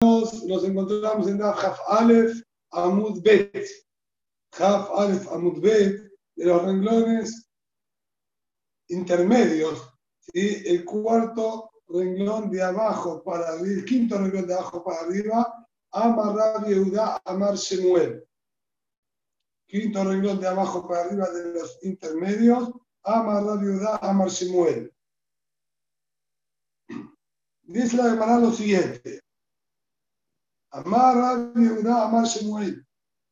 nos encontramos en Haf Aleph Amud Bet. Haf Aleph Amud Bet de los renglones intermedios. ¿sí? El cuarto renglón de abajo para arriba, el quinto renglón de abajo para arriba, Amar Rab Yehuda Amar Shemuel. Quinto renglón de abajo para arriba de los intermedios, Amar Rab Yehuda Amar Shemuel. Dice la Gemara lo siguiente. Amar Rab Yehuda Amar Shemuel.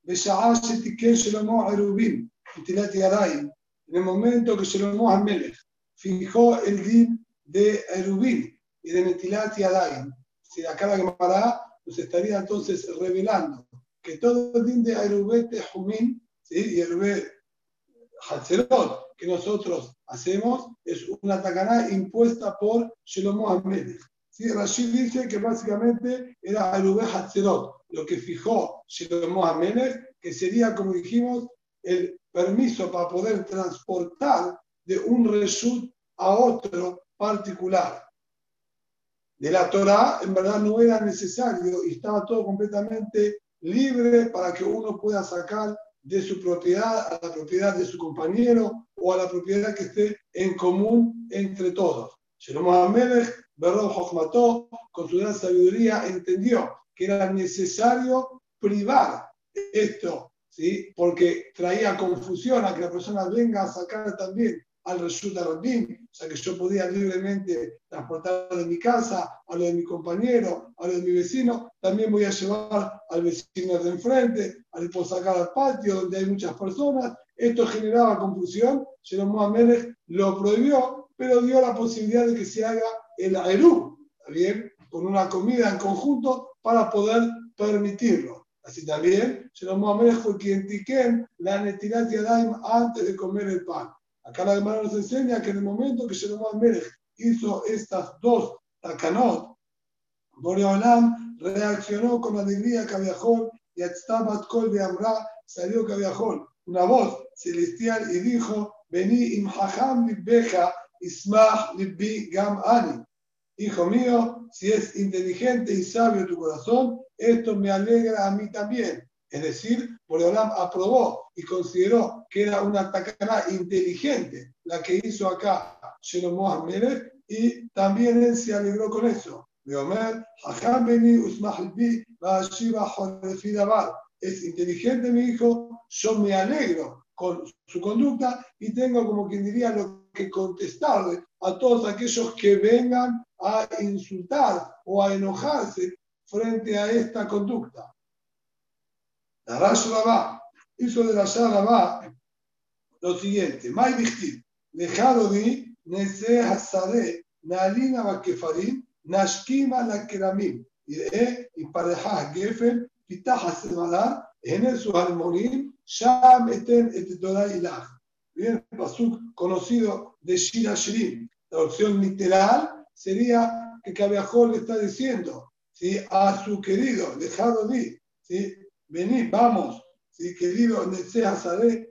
בשעה שתיקן שלמה עירובין, נטילת ידיים, en el momento que Shlomo Amelech fijó el din de Erubin y de Netilat Yadayim. Si acá la Gemara nos estaría entonces revelando que todo el din de Erubet Jumin ¿sí? y Erubet Hatzerot que nosotros hacemos es una tacaná impuesta por Shlomo Amelech. ¿Sí? Rashid dice que básicamente era Erubet Hatzerot, lo que fijó Shlomo Amelech, que sería, como dijimos, el permiso para poder transportar de un reshut a otro particular. De la Torah, en verdad no era necesario y estaba todo completamente libre para que uno pueda sacar de su propiedad a la propiedad de su compañero o a la propiedad que esté en común entre todos. Shalom Amelech, Berro Jochmató, con su gran sabiduría, entendió que era necesario privar esto ¿sí? porque traía confusión a que la persona venga a sacar también al Reshut Rabin, o sea que yo podía libremente transportar de mi casa a lo de mi compañero, a lo de mi vecino, también voy a llevar al vecino de enfrente, al puedo sacar al patio donde hay muchas personas. Esto generaba confusión, Jerome Amelech lo prohibió, pero dio la posibilidad de que se haga el Aerú, bien? Con una comida en conjunto para poder permitirlo. Así también, Shlomo Amelech quien tiquen la netilat yadayim antes de comer el pan. Acá la hermana nos enseña que en el momento que Shlomo Amelech hizo estas dos takanot, Boreolam reaccionó con alegría Cabiajón y Atztabat Kol de Amra salió Cabiajón, una voz celestial y dijo, vení imhacham libbeja ismach libbi gam ani. Hijo mío, si es inteligente y sabio tu corazón, esto me alegra a mí también. Es decir, Boreolam aprobó y consideró que era una tacaná inteligente la que hizo acá Amelech y también él se alegró con eso. Es inteligente mi hijo, yo me alegro con su conducta y tengo como quien diría lo que contestarle a todos aquellos que vengan a insultar o a enojarse frente a esta conducta. La Rash hizo de la Rabá lo siguiente: Mai Bichtiv, dejado de Nese Hasade, Nalina Bakefarim, Nashkima la Keramim, y pareja Gefen, Pitaja Semalar, en su armonín, Sham eten et Ilach. Bien, pasuk conocido de Shira Shirim. Traducción literal sería que Cabiajol le está diciendo, ¿sí? a su querido, dejado de, ¿sí? venid, vamos, ¿sí? querido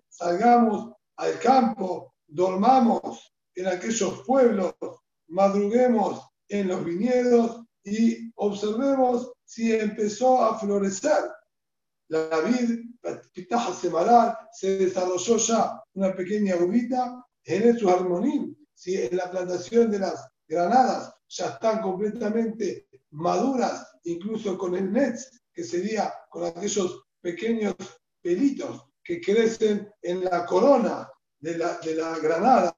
salgamos al campo, dormamos en aquellos pueblos, madruguemos en los viñedos y observemos si empezó a florecer. La vid, pitaja semalar, se desarrolló ya una pequeña uvita en su armonín, si en la plantación de las granadas ya están completamente maduras, incluso con el nets, que sería con aquellos pequeños pelitos que crecen en la corona de la, de la granada.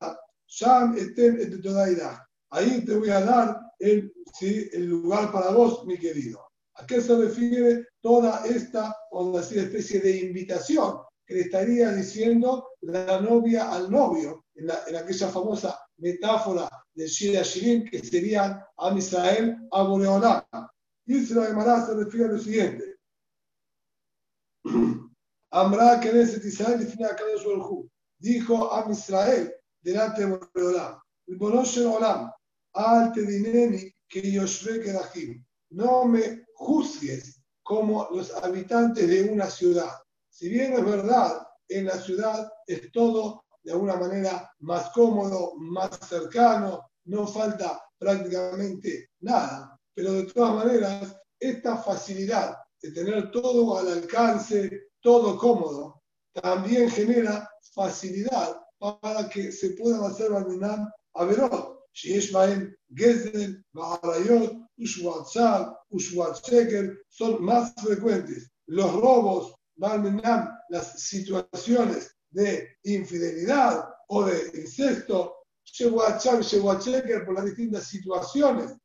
Ahí te voy a dar el, el lugar para vos, mi querido. ¿A qué se refiere toda esta una especie de invitación que le estaría diciendo la novia al novio en, en aquella famosa metáfora de Shira Shirin, que serían a Israel, a Boreolam. Dice la Gemara, se refiere a lo siguiente. Amra Knesset Israel define a Kadosh Baruj Dijo a Israel delante de Boreolam. Bonosh Olam, al dineni que Yoshve Kedahim. No me juzgues como los habitantes de una ciudad. Si bien es verdad, en la ciudad es todo de alguna manera más cómodo, más cercano, no falta prácticamente nada, pero de todas maneras, esta facilidad de tener todo al alcance, todo cómodo, también genera facilidad para que se puedan hacer Barminam Averot, Sheesh Baem, Gezel, Baharayot, Ushwatzal, Ushwatcheker son más frecuentes. Los robos, Barmenam, las situaciones de infidelidad o de incesto, Shewacham, Shewatcheker, por las distintas situaciones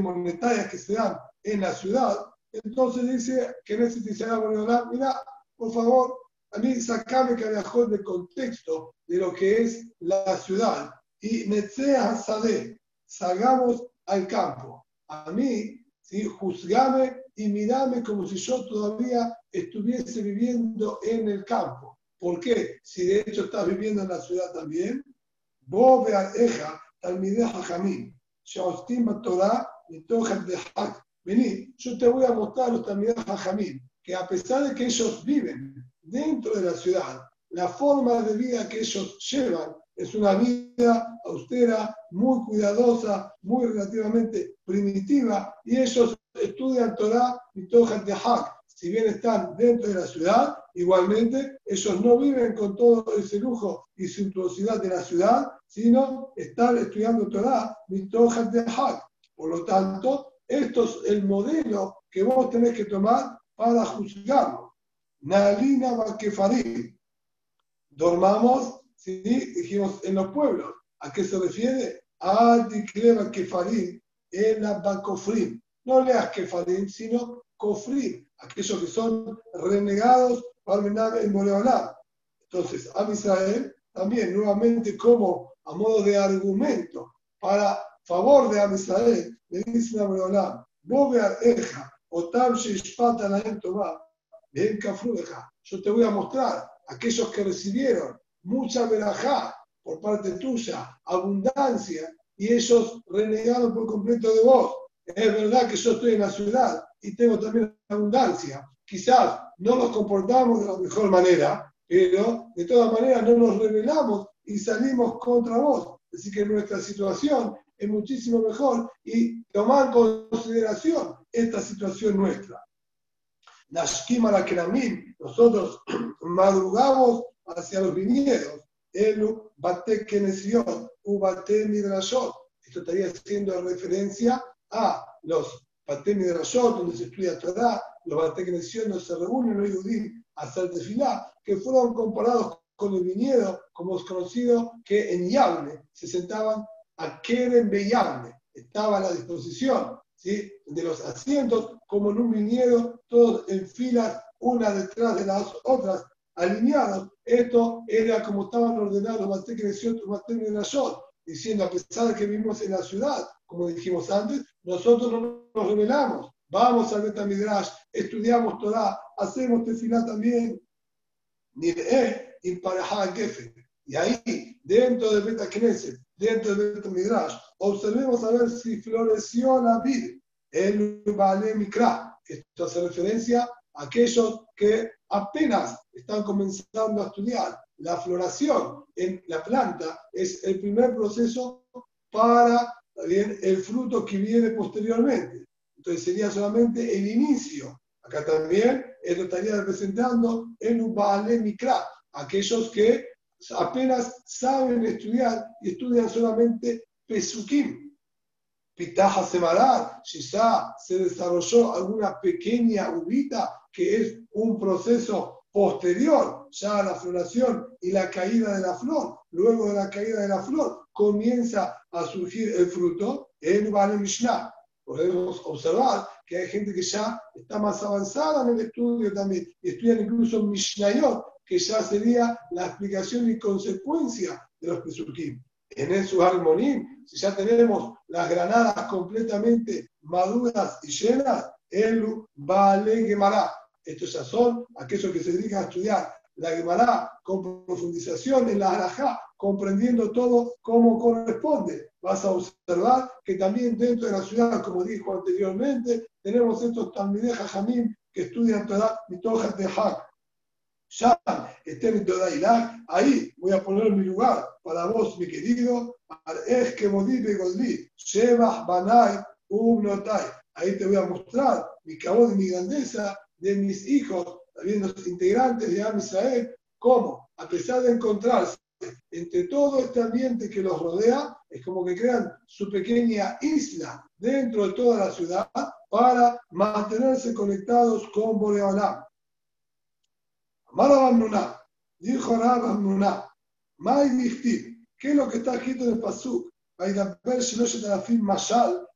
monetarias que se dan en la ciudad. Entonces dice que en ese mira, por favor, a mí sacame carajón del contexto de lo que es la ciudad y Netzea Sadeh, salgamos al campo. A mí ¿sí? juzgame y mirame como si yo todavía estuviese viviendo en el campo. ¿Por qué? Si de hecho estás viviendo en la ciudad también. Vos eja, talmideja jamín. Shaostima Torah, de. Vení, yo te voy a mostrar los talmideja jamín, que a pesar de que ellos viven dentro de la ciudad, la forma de vida que ellos llevan es una vida austera, muy cuidadosa, muy relativamente primitiva, y ellos estudian Torah y Tohat de Hak. Si bien están dentro de la ciudad, igualmente ellos no viven con todo ese lujo y suntuosidad de la ciudad, sino están estudiando Torah y Tohat de Hak. Por lo tanto, esto es el modelo que vos tenés que tomar para juzgarlo. Nalina Bakefarim. Dormamos, sí, dijimos en los pueblos. ¿A qué se refiere? A Dikleva Kefarim en la Bakofrim. No leas Kefarim, sino Kofrim, aquellos que son renegados para en Boreolá. Entonces, a Israel también, nuevamente, como a modo de argumento para favor de Am Israel, le dice a Boreolá, Bobear Eja, Otam Shishpata la Tomá, yo te voy a mostrar aquellos que recibieron mucha verajá por parte tuya, abundancia, y ellos renegaron por completo de vos. Es verdad que yo estoy en la ciudad y tengo también abundancia. Quizás no nos comportamos de la mejor manera, pero de todas maneras no nos rebelamos y salimos contra vos. Así que nuestra situación es muchísimo mejor y tomar consideración esta situación nuestra. Nashkim nosotros madrugamos hacia los viñedos. Elu bate Kenesiot, ubate Midrashot. Esto estaría haciendo referencia a los bate Midrashot, donde se estudia Torah, los bate Kenesiot donde se reúnen los judíos a hacer tefilá, que fueron comparados con el viñedo, como es conocido que en Yavne se sentaban a Keren Beyavne, estaba a la disposición ¿sí? de los asientos como en un viñedo, todos en filas, una detrás de las otras, alineados. Esto era como estaban ordenados los creció de Nashot, diciendo, a pesar de que vivimos en la ciudad, como dijimos antes, nosotros no nos revelamos. Vamos al Betamidrash, estudiamos Torah, hacemos tefilá también. Y ahí, dentro del Betacneset, dentro del Betamidrash, observemos a ver si floreció la vida el Vale Mikra. Esto hace referencia a aquellos que apenas están comenzando a estudiar. La floración en la planta es el primer proceso para el fruto que viene posteriormente. Entonces sería solamente el inicio. Acá también esto estaría representando el Vale Mikra, aquellos que apenas saben estudiar y estudian solamente Pesukim, Pitaja Semarar, quizá se desarrolló alguna pequeña uvita que es un proceso posterior ya a la floración y la caída de la flor. Luego de la caída de la flor comienza a surgir el fruto en Vale Mishnah. Podemos observar que hay gente que ya está más avanzada en el estudio también y estudian incluso Mishnayot, que ya sería la explicación y consecuencia de los Pesukim en el armonía, si ya tenemos las granadas completamente maduras y llenas, el vale Gemara. Estos ya son aquellos que se dedican a estudiar la Gemara con profundización en la Arajá, comprendiendo todo como corresponde. Vas a observar que también dentro de la ciudad, como dijo anteriormente, tenemos estos Talmideh Jamim que estudian toda Mitojas de Hak ya estén en ahí voy a poner mi lugar para vos, mi querido, es que Godli, Shebach Banai Ubnotai. Ahí te voy a mostrar mi cabo de mi grandeza, de mis hijos, también los integrantes de Am Israel, como a pesar de encontrarse entre todo este ambiente que los rodea, es como que crean su pequeña isla dentro de toda la ciudad para mantenerse conectados con Boreolam. Amar dijo Rab Mai ¿qué es lo que está escrito en el Pasuk? Mashal,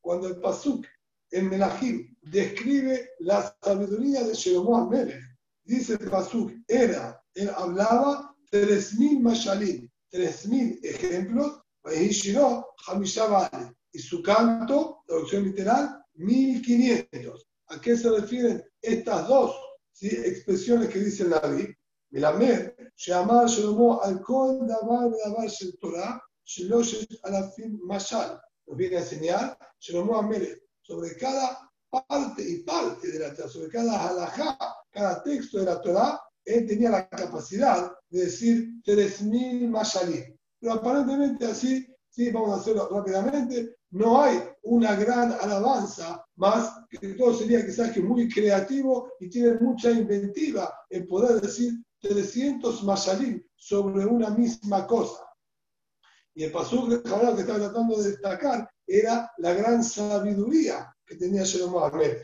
cuando el Pasuk en Melahim describe la sabiduría de Shelomo Amelech, dice el Pasuk, era, él hablaba 3.000 Mashalim, 3.000 ejemplos, y su canto, traducción literal, 1.500. ¿A qué se refieren estas dos expresiones que dice el Naví? מלמד שאמר שלמה על כל דבר ודבר של תורה שלושת אלפים משל. Nos viene a enseñar Shlomo Amelech sobre cada parte y parte de la Torah, sobre cada halajá, cada texto de la Torah, él tenía la capacidad de decir 3.000 mashalim. Pero aparentemente así, sí, vamos a hacerlo rápidamente, no hay una gran alabanza, más que todo sería quizás que muy creativo y tiene mucha inventiva en poder decir 300 mashalim sobre una misma cosa. Y el pasú que estaba tratando de destacar era la gran sabiduría que tenía Shalom Ahmed.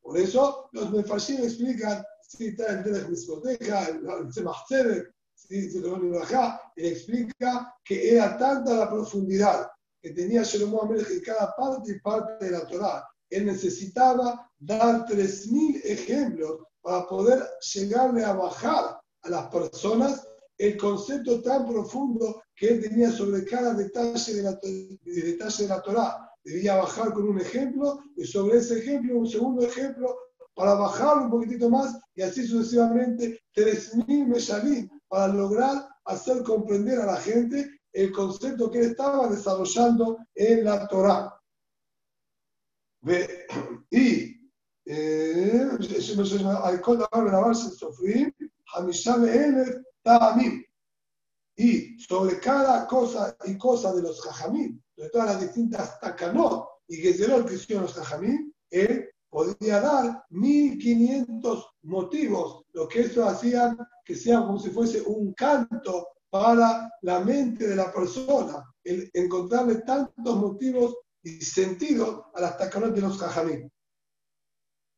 Por eso los Mefarshim explican, si está en Derech Mispoteja, el Tzemach Tzedek, si él explica que era tanta la profundidad que tenía Shalom Ahmed en cada parte y parte de la Torah. Él necesitaba dar 3.000 ejemplos para poder llegarle a bajar a las personas el concepto tan profundo que él tenía sobre cada detalle de la, detalle de la Torah. Debía bajar con un ejemplo y sobre ese ejemplo un segundo ejemplo para bajar un poquitito más y así sucesivamente 3.000 meshalim para lograr hacer comprender a la gente el concepto que él estaba desarrollando en la Torah. Y eh, y sobre cada cosa y cosa de los jajamín, de todas las distintas takanot y gezerot que hicieron los jajamín, él podía dar 1500 motivos, lo que eso hacía que sea como si fuese un canto para la mente de la persona, el encontrarle tantos motivos y sentidos a las takanot de los jajamín.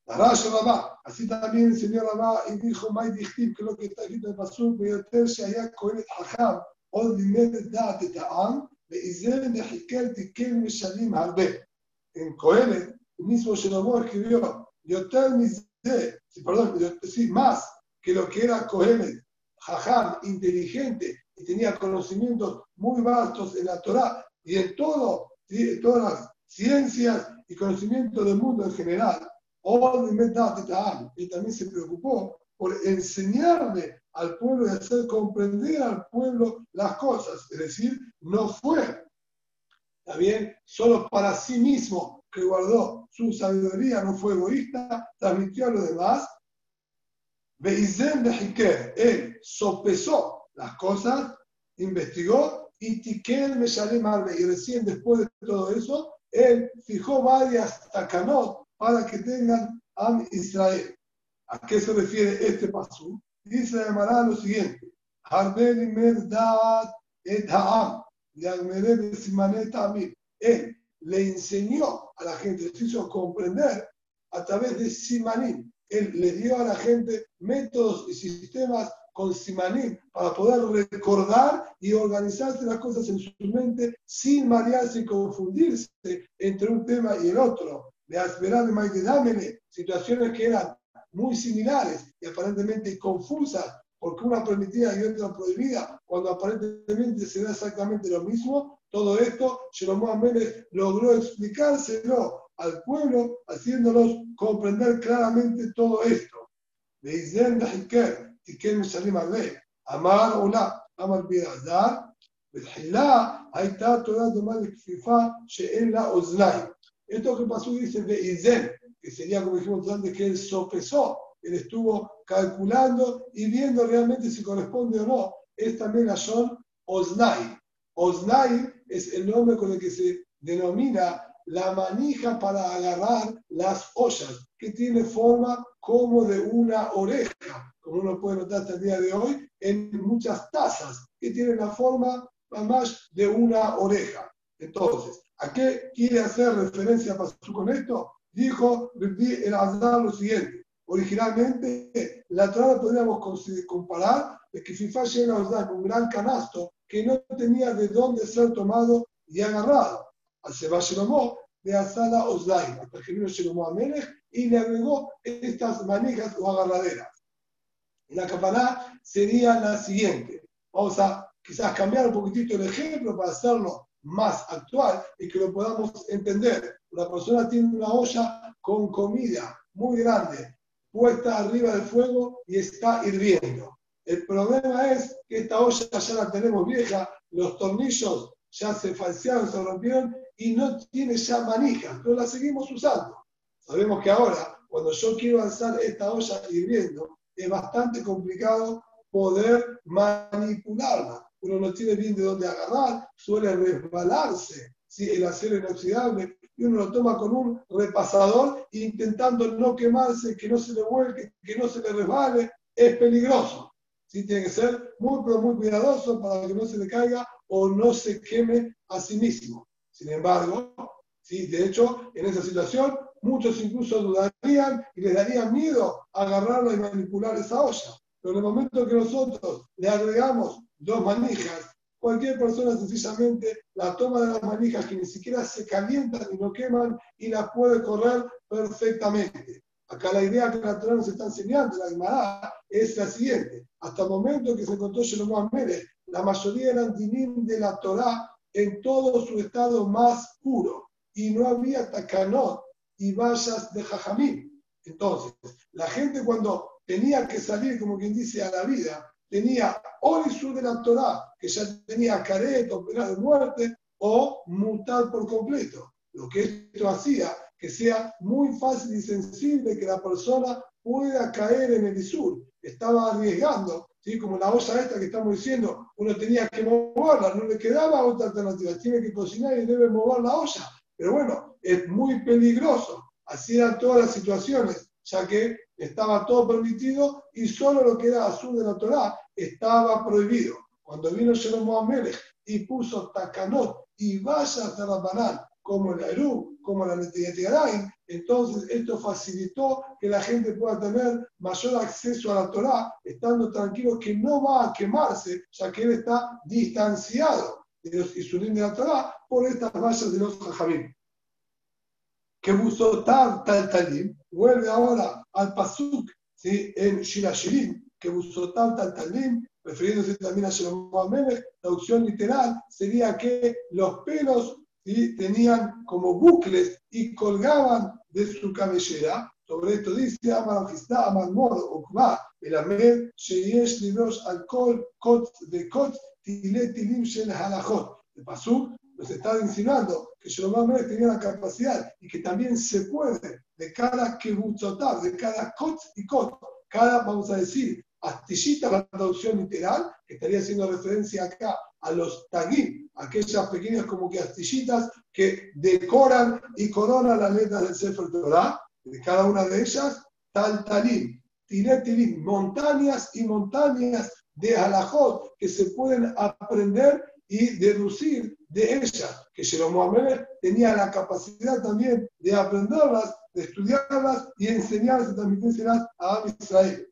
Así también el señor Rabá y dijo, May que lo que está escrito en el Pasur, Beyoter Shaya Kohelet Hajam, Od Limed Da'at Ta'am, העם, ועיזר מחיקר תיקן משלים הרבה. En Cohelet, el mismo Shelomo escribió, יותר מזה, perdón, sí, más que lo que era Cohelet, Jajam, inteligente, y tenía conocimientos muy vastos en la Torah y en todo, en todas las ciencias y conocimientos del mundo en general y también se preocupó por enseñarle al pueblo y hacer comprender al pueblo las cosas. Es decir, no fue, también solo para sí mismo que guardó su sabiduría, no fue egoísta, transmitió a los demás. Él sopesó las cosas, investigó y Tikel me Y recién después de todo eso, él fijó varias takanot para que tengan Am Israel. ¿A qué se refiere este paso? Dice Amará lo siguiente: et Ha'am, Él le enseñó a la gente, le hizo comprender a través de Simanim. Él le dio a la gente métodos y sistemas con Simanim para poder recordar y organizarse las cosas en su mente sin marearse y confundirse entre un tema y el otro de situaciones que eran muy similares y aparentemente confusas, porque una permitida y otra prohibida, cuando aparentemente se da exactamente lo mismo, todo esto, Shlomo Amélez logró explicárselo al pueblo, haciéndolos comprender claramente todo esto. Amar Ola, Amar Birazar, בתחילה הייתה תורה דומה לכפיפה שאין לה אוזניים. Esto que pasó dice de Izen, que sería como dijimos antes, que él sopesó, él estuvo calculando y viendo realmente si corresponde o no. Es también la Oznai. Oznai es el nombre con el que se denomina la manija para agarrar las ollas, que tiene forma como de una oreja, como uno puede notar hasta el día de hoy, en muchas tazas, que tienen la forma más de una oreja. Entonces, ¿a qué quiere hacer referencia Pasú con esto? Dijo el Azar lo siguiente. Originalmente, la trama podríamos comparar de que FIFA llega a un gran canasto que no tenía de dónde ser tomado y agarrado. Al Seba de Asala Oslaim, hasta que vino Shelomó y le agregó estas manejas o agarraderas. La campaná sería la siguiente. Vamos a quizás cambiar un poquitito el ejemplo para hacerlo más actual y que lo podamos entender. Una persona tiene una olla con comida muy grande puesta arriba del fuego y está hirviendo. El problema es que esta olla ya la tenemos vieja, los tornillos ya se falsearon, se rompieron y no tiene ya manija, pero la seguimos usando. Sabemos que ahora, cuando yo quiero alzar esta olla hirviendo, es bastante complicado poder manipularla. Uno no tiene bien de dónde agarrar, suele resbalarse ¿sí? el acero inoxidable y uno lo toma con un repasador intentando no quemarse, que no se le vuelque, que no se le resbale. Es peligroso. ¿sí? Tiene que ser muy, pero muy cuidadoso para que no se le caiga o no se queme a sí mismo. Sin embargo, ¿sí? de hecho, en esa situación, muchos incluso dudarían y les daría miedo agarrarla y manipular esa olla. Pero en el momento que nosotros le agregamos dos manijas, cualquier persona sencillamente la toma de las manijas que ni siquiera se calientan y no queman y las puede correr perfectamente. Acá la idea que la Torah nos está enseñando, la Gemara, es la siguiente. Hasta el momento que se encontró Shalom Amérez, la mayoría eran dinim de la Torah en todo su estado más puro y no había takanot y vallas de jajamín. Entonces, la gente cuando tenía que salir, como quien dice, a la vida, tenía o el sur de la Torah, que ya tenía caret o pena de muerte, o mutar por completo. Lo que esto hacía que sea muy fácil y sensible que la persona pueda caer en el Isur. Estaba arriesgando, ¿sí? como la olla esta que estamos diciendo, uno tenía que moverla, no le quedaba otra alternativa, tiene que cocinar y debe mover la olla. Pero bueno, es muy peligroso. Así eran todas las situaciones, ya que estaba todo permitido y solo lo que era azul de la Torah estaba prohibido. Cuando vino Shalom Amelech y puso takanot y vallas de banal como el Eru, como la Netiyatiyarain, entonces esto facilitó que la gente pueda tener mayor acceso a la Torah, estando tranquilo que no va a quemarse, ya que él está distanciado de los Isurim de la Torah por estas vallas de los Jajamim. Que tal tal talim, vuelve ahora al Pasuk ¿sí? en Shilashirim, que tal tal talim, refiriéndose también a Shalom la traducción literal sería que los pelos y tenían como bucles y colgaban de su cabellera. Sobre esto dice Amar Amar Mor, Okma, el Amed, Sheyesh Libros Alcohol, Kot de Kot, Tilet Tilim Shel Halachot. El Pasuk nos está insinuando que Shalom tenía la capacidad y que también se puede de cada kibutzotab, de cada kot y kot, cada, vamos a decir, astillita, la traducción literal, que estaría haciendo referencia acá a los tagim, aquellas pequeñas como que astillitas que decoran y coronan las letras del Sefer Torah, de cada una de ellas, tal talim, tirim, montañas y montañas de halajot que se pueden aprender y deducir de ellas, que Shalom tenía la capacidad también de aprenderlas, de estudiarlas y enseñarlas y transmitírselas a Israel.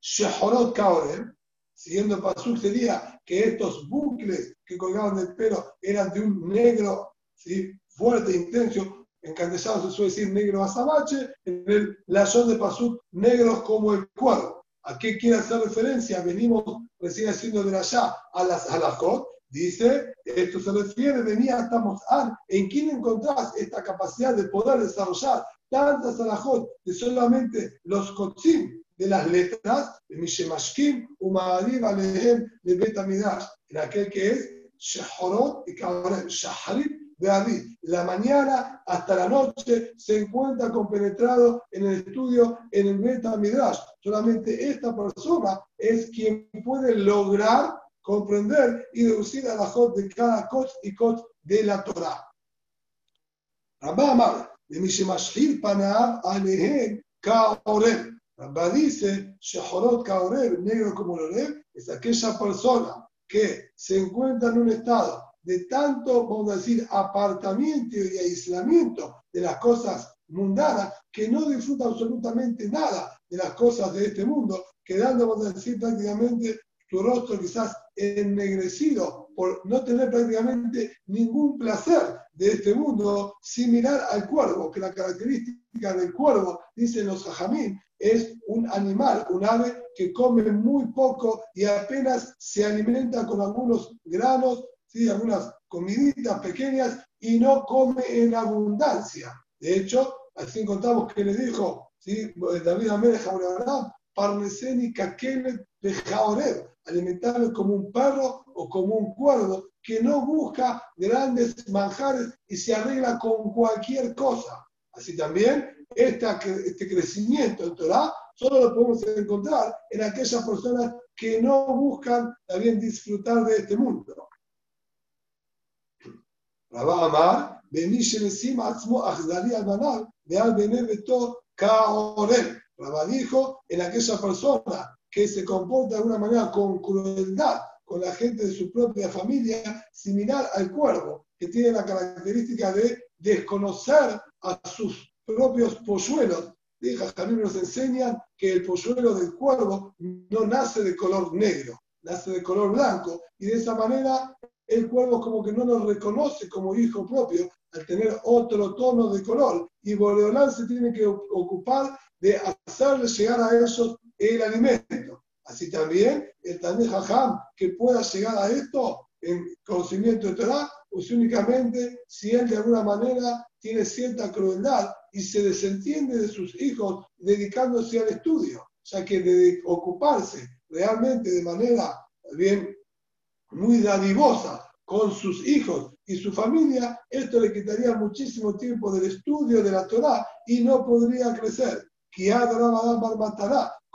Shehorot Kaorem, siguiendo Pasuk, sería que estos bucles que colgaban del pelo eran de un negro ¿sí? fuerte, intenso, en se suele decir negro azabache, en el lazón de Pasuk, negros como el cuadro. ¿A qué quiere hacer referencia? Venimos recién haciendo de allá a las alajot. Dice, esto se refiere, venía estamos ¿En quién encontrás esta capacidad de poder desarrollar tantas alajot de solamente los kotzim, de las letras de Mishemashkim, Umadim, Alehem, de Betamidash, en aquel que es Shahorot y Shaharit de La mañana hasta la noche se encuentra compenetrado en el estudio en el Betamidash. Solamente esta persona es quien puede lograr comprender y deducir a la jot de cada coach y coach de la Torah. Rabba Amar, de Mishemashil Panav Alehem Kaoreb. Rabba dice, Shehorot Kaoreb, negro como Loreb, es aquella persona que se encuentra en un estado de tanto, vamos a decir, apartamiento y aislamiento de las cosas mundanas, que no disfruta absolutamente nada de las cosas de este mundo, quedando, vamos a decir, prácticamente tu rostro quizás ennegrecido por no tener prácticamente ningún placer de este mundo, similar al cuervo, que la característica del cuervo, dicen los hajamín, es un animal, un ave que come muy poco y apenas se alimenta con algunos granos, ¿sí? algunas comiditas pequeñas y no come en abundancia. De hecho, así contamos que le dijo ¿sí? David Amérez Abraham, Parneseni Kakelet Bejaoreb, alimentarlo como un perro o como un cuervo que no busca grandes manjares y se arregla con cualquier cosa. Así también, este crecimiento en Torah solo lo podemos encontrar en aquellas personas que no buscan también disfrutar de este mundo. Rabá Amar. Rabá dijo en aquella persona que se comporta de alguna manera con crueldad con la gente de su propia familia, similar al cuervo, que tiene la característica de desconocer a sus propios polluelos. También nos enseñan que el polluelo del cuervo no nace de color negro, nace de color blanco, y de esa manera el cuervo como que no nos reconoce como hijo propio al tener otro tono de color, y Boreolán se tiene que ocupar de hacerle llegar a ellos el alimento. Así también el Taneh Jajam que pueda llegar a esto en conocimiento de Torah, pues únicamente si él de alguna manera tiene cierta crueldad y se desentiende de sus hijos dedicándose al estudio, ya que de ocuparse realmente de manera bien muy dadivosa con sus hijos y su familia, esto le quitaría muchísimo tiempo del estudio de la Torah y no podría crecer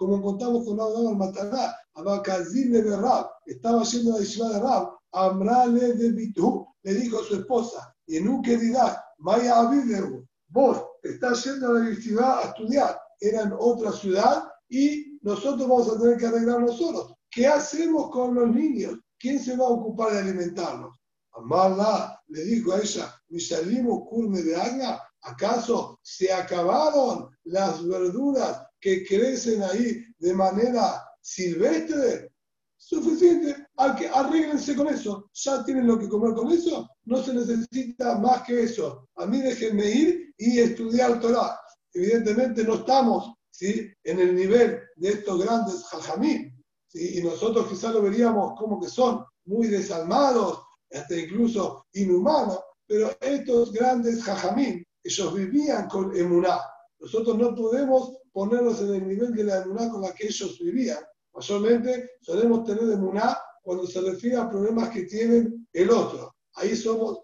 como contamos con Abraham Matará, Abakazile de Rab, estaba yendo a la isla de Rab, Amrale de Bitu, le dijo a su esposa, y en un dirás, Maya Abideru, vos estás yendo a la universidad a estudiar, era en otra ciudad y nosotros vamos a tener que arreglar nosotros. ¿Qué hacemos con los niños? ¿Quién se va a ocupar de alimentarlos? Amarla le dijo a ella, salimos curme de agua, ¿Acaso se acabaron las verduras que crecen ahí de manera silvestre? Suficiente, que arréglense con eso. Ya tienen lo que comer con eso, no se necesita más que eso. A mí déjenme ir y estudiar Torah. Evidentemente no estamos ¿sí? en el nivel de estos grandes jajamí, ¿sí? y nosotros quizás lo veríamos como que son muy desalmados, hasta incluso inhumanos, pero estos grandes jajamí ellos vivían con emuná. Nosotros no podemos ponernos en el nivel de la emuná con la que ellos vivían. Mayormente solemos tener emuná cuando se refiere a problemas que tienen el otro. Ahí somos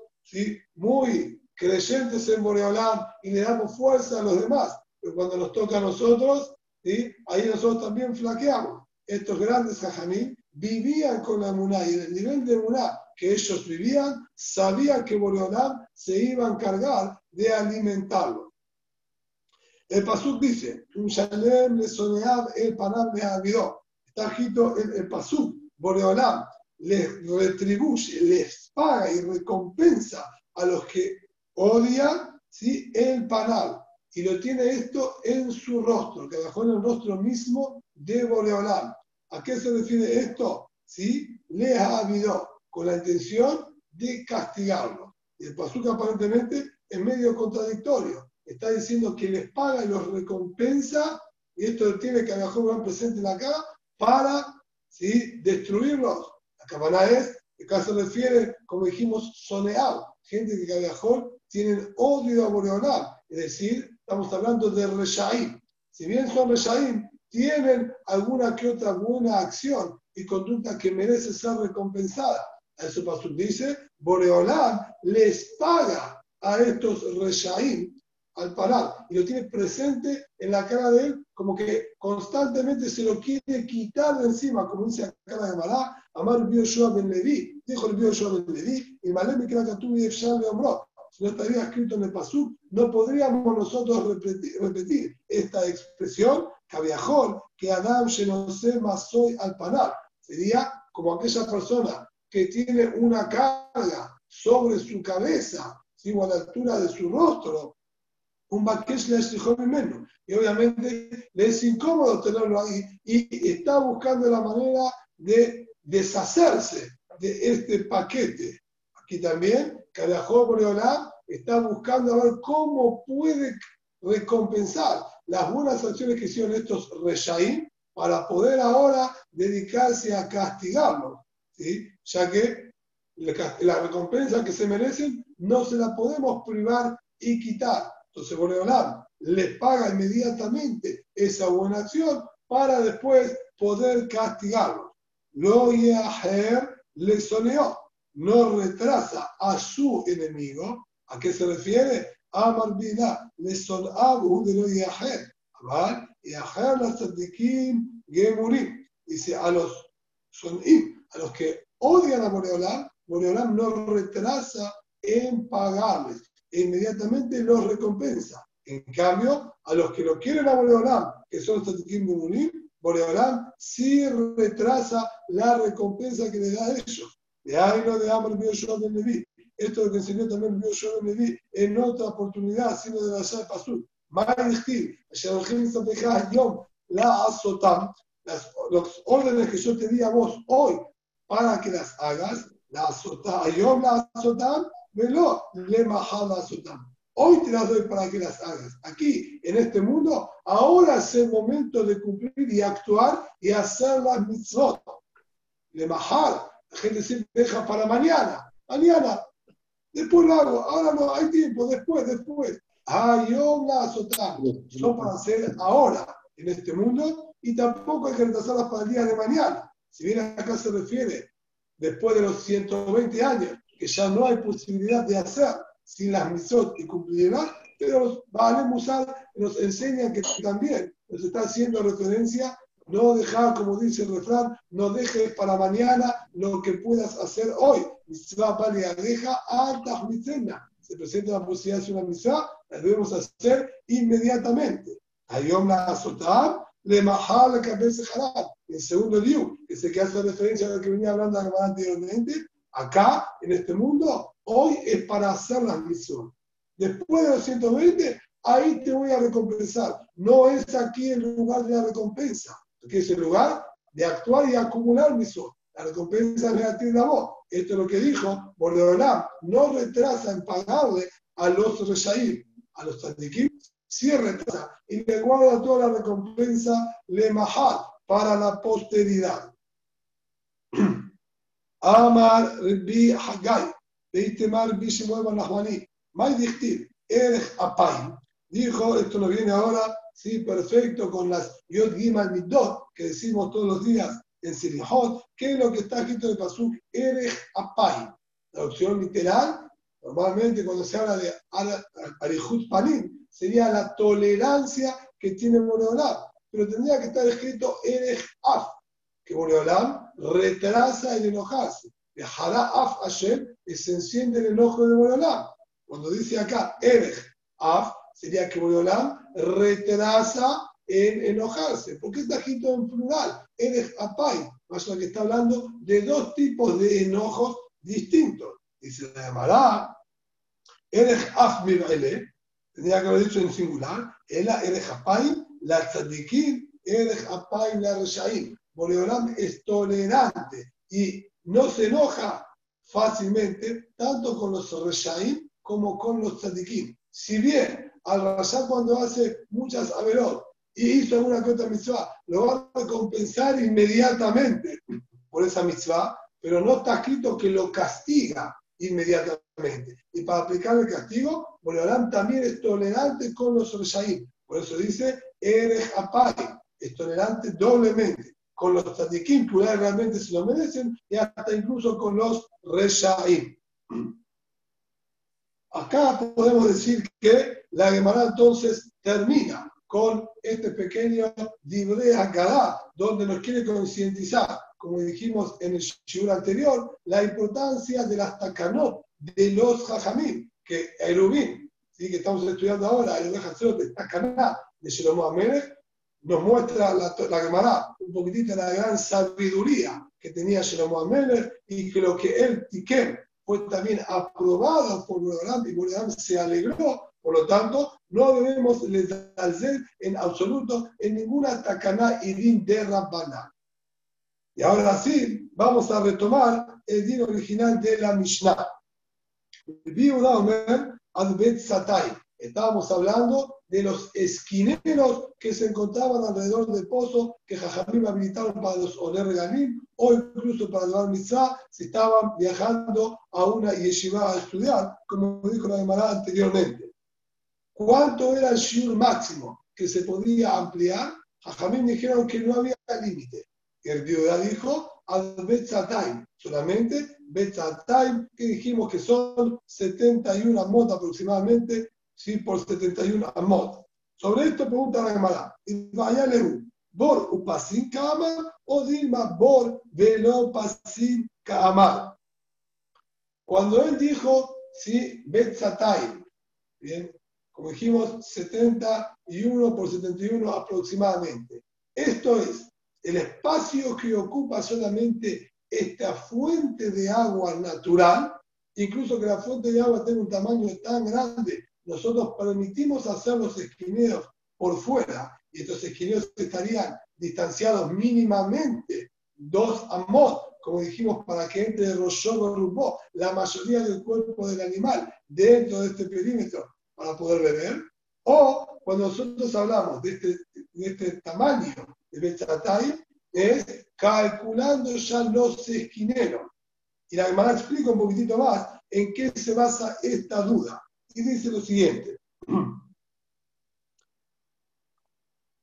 muy creyentes en Boreolán y le damos fuerza a los demás. Pero cuando nos toca a nosotros, ¿sí? ahí nosotros también flaqueamos. Estos grandes jajamí vivían con la emuná y en el nivel de emuná que ellos vivían, sabían que Boreolán se iba a encargar de alimentarlo. El Pasuk dice, le soneab el panam le avidó. Está escrito el, el Pasuk, Boreolam les retribuye, les paga y recompensa a los que odian ¿sí? el panal. Y lo tiene esto en su rostro, que dejó en el rostro mismo de Boreolam. ¿A qué se refiere esto? ¿Sí? Les ha habido con la intención de castigarlo. Y el Pasuk aparentemente es medio contradictorio. Está diciendo que les paga y los recompensa, y esto tiene que Abajón presente en acá, para ¿sí? destruirlos. La cabana es, el caso refiere, como dijimos, soneado, gente que Abajón tienen odio a Boreolam, es decir, estamos hablando de Reshaim. Si bien son Reshaim, tienen alguna que otra buena acción y conducta que merece ser recompensada. A eso Pasuk dice, Boreolam les paga a estos reshaim al parar y lo tiene presente en la cara de él, como que constantemente se lo quiere quitar de encima, como dice la cara de Mará, Amar Bioshua ben Levi, dijo el Bioshua ben Levi, y tú y hombró. si no estaría escrito en el Pasú, no podríamos nosotros repetir, esta expresión, viajó que Adam más soy al panar. Sería como aquella persona que tiene una carga sobre su cabeza, o a la altura de su rostro, un Bakesh le menos. Y obviamente le es incómodo tenerlo ahí y está buscando la manera de deshacerse de este paquete. Aquí también, Carajó Boreolá está buscando a ver cómo puede recompensar las buenas acciones que hicieron estos Reshaim para poder ahora dedicarse a castigarlos. ¿sí? Ya que la recompensa que se merecen no se la podemos privar y quitar. Entonces Boreolá les paga inmediatamente esa buena acción para después poder castigarlos. Lo Yaher le soneó, no retrasa a su enemigo. ¿A qué se refiere? Amar Bina, le sonabu de lo Yaher. Yaher la tzadikim gemurim. Dice a los sonim, a los que odian a Boreolam, Boreolam no retrasa en pagarles, e inmediatamente los recompensa. En cambio, a los que lo quieren a Boreolam, que son los tzadikim gemurim, Boreolam sí retrasa la recompensa que le da a ellos. De ahí no de Amar Bioshua de Leví. Esto es lo que enseñó también Bioshua de Leví en otra oportunidad, sino de la Shah Pasur. Yom, la azotam, los órdenes que yo te di a vos hoy para que las hagas, la azotam, Yom la azotam, velo, le mahal. Hoy te las doy para que las hagas. Aquí, en este mundo, ahora es el momento de cumplir y actuar y hacer las mitzvot. Le majar, la gente siempre deja para mañana. Mañana, después lo hago. Ahora no, hay tiempo, después, después. Ayom la Son para hacer ahora, en este mundo, y tampoco hay que retrasarlas para el día de mañana. Si bien acá se refiere después de los 120 años, que ya no hay posibilidad de hacer sin las misot y cumplirá, pero Baal Musar nos enseña que también nos está haciendo referencia, no dejar, como dice el refrán, no dejes para mañana lo que puedas hacer hoy. Mitzvah deja alta Se presenta la posibilidad de una mitzvah, la debemos hacer inmediatamente. Ayom la azotab, le mahal la cabeza El segundo diu, que se que hace referencia a lo que venía hablando anteriormente, acá, en este mundo, Hoy es para hacer la misión. Después de los 120, ahí te voy a recompensar. No es aquí el lugar de la recompensa, que es el lugar de actuar y acumular misión. La recompensa es negativa a vos. Esto es lo que dijo Bordeolán. No retrasa en pagarle a los reshaim, a los tzadikim, sí retrasa y le guarda toda la recompensa le mahal para la posteridad. Amar Rabbi Haggai. Beitemar Bishimoy Nahmani. May Dichtiv, Erech Apay. Dijo, esto nos viene ahora, sí, perfecto, con las Yod Gimal Midot, que decimos todos los días en Sirihot, que es lo que está escrito en Pasuk, Erech Apay. Traducción literal, normalmente cuando se habla de Arihut Panim, sería la tolerancia que tiene Boreolam, pero tendría que estar escrito Erech Af, que Boreolam retrasa el enojarse. Af Hashem, y se enciende el enojo de Boreolam. Cuando dice acá, Erech Af, sería que Boreolam retrasa en enojarse. ¿Por qué está escrito en plural? Erech Apai, más que está hablando de dos tipos de enojos distintos. Dice la llamará Erech Af Mirele, tendría que haber dicho en singular, Erech Apai, la tzadikim, Erech Apai, la reshaim. Boreolam es tolerante y no se enoja fácilmente tanto con los reshaim como con los tzadikim. Si bien al rasha cuando hace muchas averot y hizo alguna que otra mitzvah, lo va a compensar inmediatamente por esa mitzvah, pero no está escrito que lo castiga inmediatamente. Y para aplicar el castigo, Boreolam también es tolerante con los reshaim. Por eso dice, eres apai, es tolerante doblemente con los tzadikim, que realmente se lo merecen, y hasta incluso con los reshaim. Acá podemos decir que la Gemara entonces termina con este pequeño Dibre Akadá, donde nos quiere concientizar, como dijimos en el shiur anterior, la importancia de las takanot, de los jajamim, que Erubín, ¿sí? que estamos estudiando ahora, el de Takaná de Shlomo Amelech, nos muestra la, la Gemara un poquitito la gran sabiduría que tenía Shlomo Amelech y que lo que él, Tiken, fue también aprobado por Boreolam y Boreolam se alegró. Por lo tanto, no debemos hacer en absoluto en ninguna Takaná Din de Rabbaná. Y ahora sí, vamos a retomar el din original de la Mishnah. Estábamos hablando de los esquineros que se encontraban alrededor del pozo que Jajamim habilitaron para los Oler Ganim o incluso para el Mitzvah si estaban viajando a una yeshiva a estudiar, como dijo la Gemara anteriormente. ¿Cuánto era el shiur máximo que se podía ampliar? Jajamim dijeron que no había límite. El Dios dijo al Betzatayim, solamente Betzatayim, que dijimos que son 71 amot aproximadamente, ¿sí? por 71 amot. Sobre esto pregunta la Gemara, vaya leu, bor upasin kama o dilma bor velo pasin kama. Cuando él dijo, sí, Betzatayim, bien, como dijimos, 71 por 71 aproximadamente. Esto es, el espacio que ocupa solamente esta fuente de agua natural, incluso que la fuente de agua tenga un tamaño tan grande, nosotros permitimos hacer los esquineos por fuera y estos esquineos estarían distanciados mínimamente dos amot, como dijimos, para que entre el Rubó, la mayoría del cuerpo del animal dentro de este perímetro para poder beber. O cuando nosotros hablamos de este, de este tamaño de Betzatay es calculando ya los esquineros. Y la Gemara explica un poquitito más en qué se basa esta duda. Y dice lo siguiente.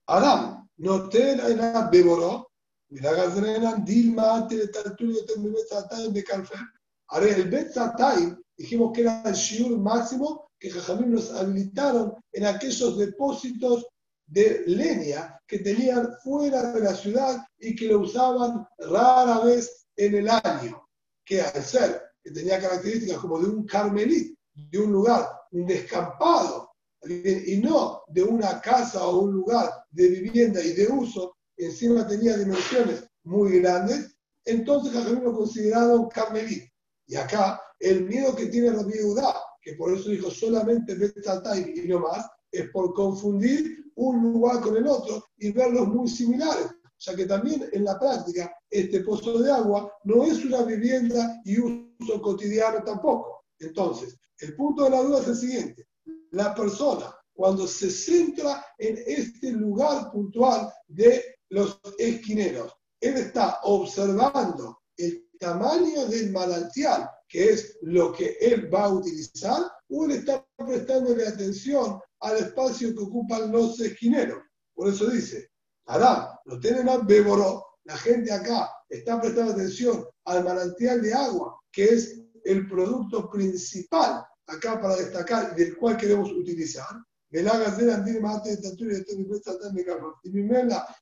Adam, no te la beboró, mira gazrenan dilma ante el tarturio de Betzatay de Calfer. Ahora, el Betzatay, dijimos que era el shiur máximo que Jajamim nos habilitaron en aquellos depósitos de leña que tenían fuera de la ciudad y que lo usaban rara vez en el año, que al ser que tenía características como de un carmelí, de un lugar, descampado, y no de una casa o un lugar de vivienda y de uso, encima tenía dimensiones muy grandes, entonces Jajamín lo consideraron carmelí. Y acá el miedo que tiene la viuda, que por eso dijo solamente Time y no más, es por confundir un lugar con el otro y verlos muy similares, ya que también en la práctica este pozo de agua no es una vivienda y uso cotidiano tampoco. Entonces, el punto de la duda es el siguiente. La persona, cuando se centra en este lugar puntual de los esquineros, él está observando el tamaño del manantial, que es lo que él va a utilizar, o él está prestándole atención al espacio que ocupan los esquineros. Por eso dice, Adán, lo tienen a Beboró. La gente acá está prestando atención al manantial de agua, que es el producto principal acá para destacar del cual queremos utilizar. Y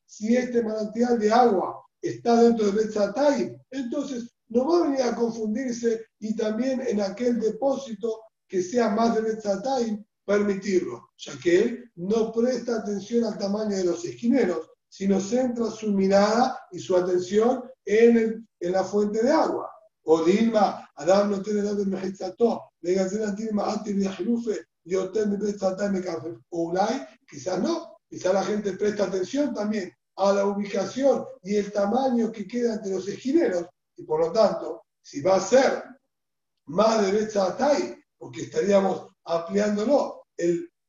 si este manantial de agua está dentro de Betzatay, entonces no va a venir a confundirse y también en aquel depósito que sea más de Betzatay, permitirlo, ya que él no presta atención al tamaño de los esquineros, sino centra su mirada y su atención en, en la fuente de agua. O Dilma, Adam no tiene dado el mejizató, la Dilma antes de Jerufe, y hotel me café. O Ulay, quizás no, quizás la gente presta atención también a la ubicación y el tamaño que queda entre los esquineros, y por lo tanto, si va a ser más de Betzatay, porque estaríamos ampliándolo,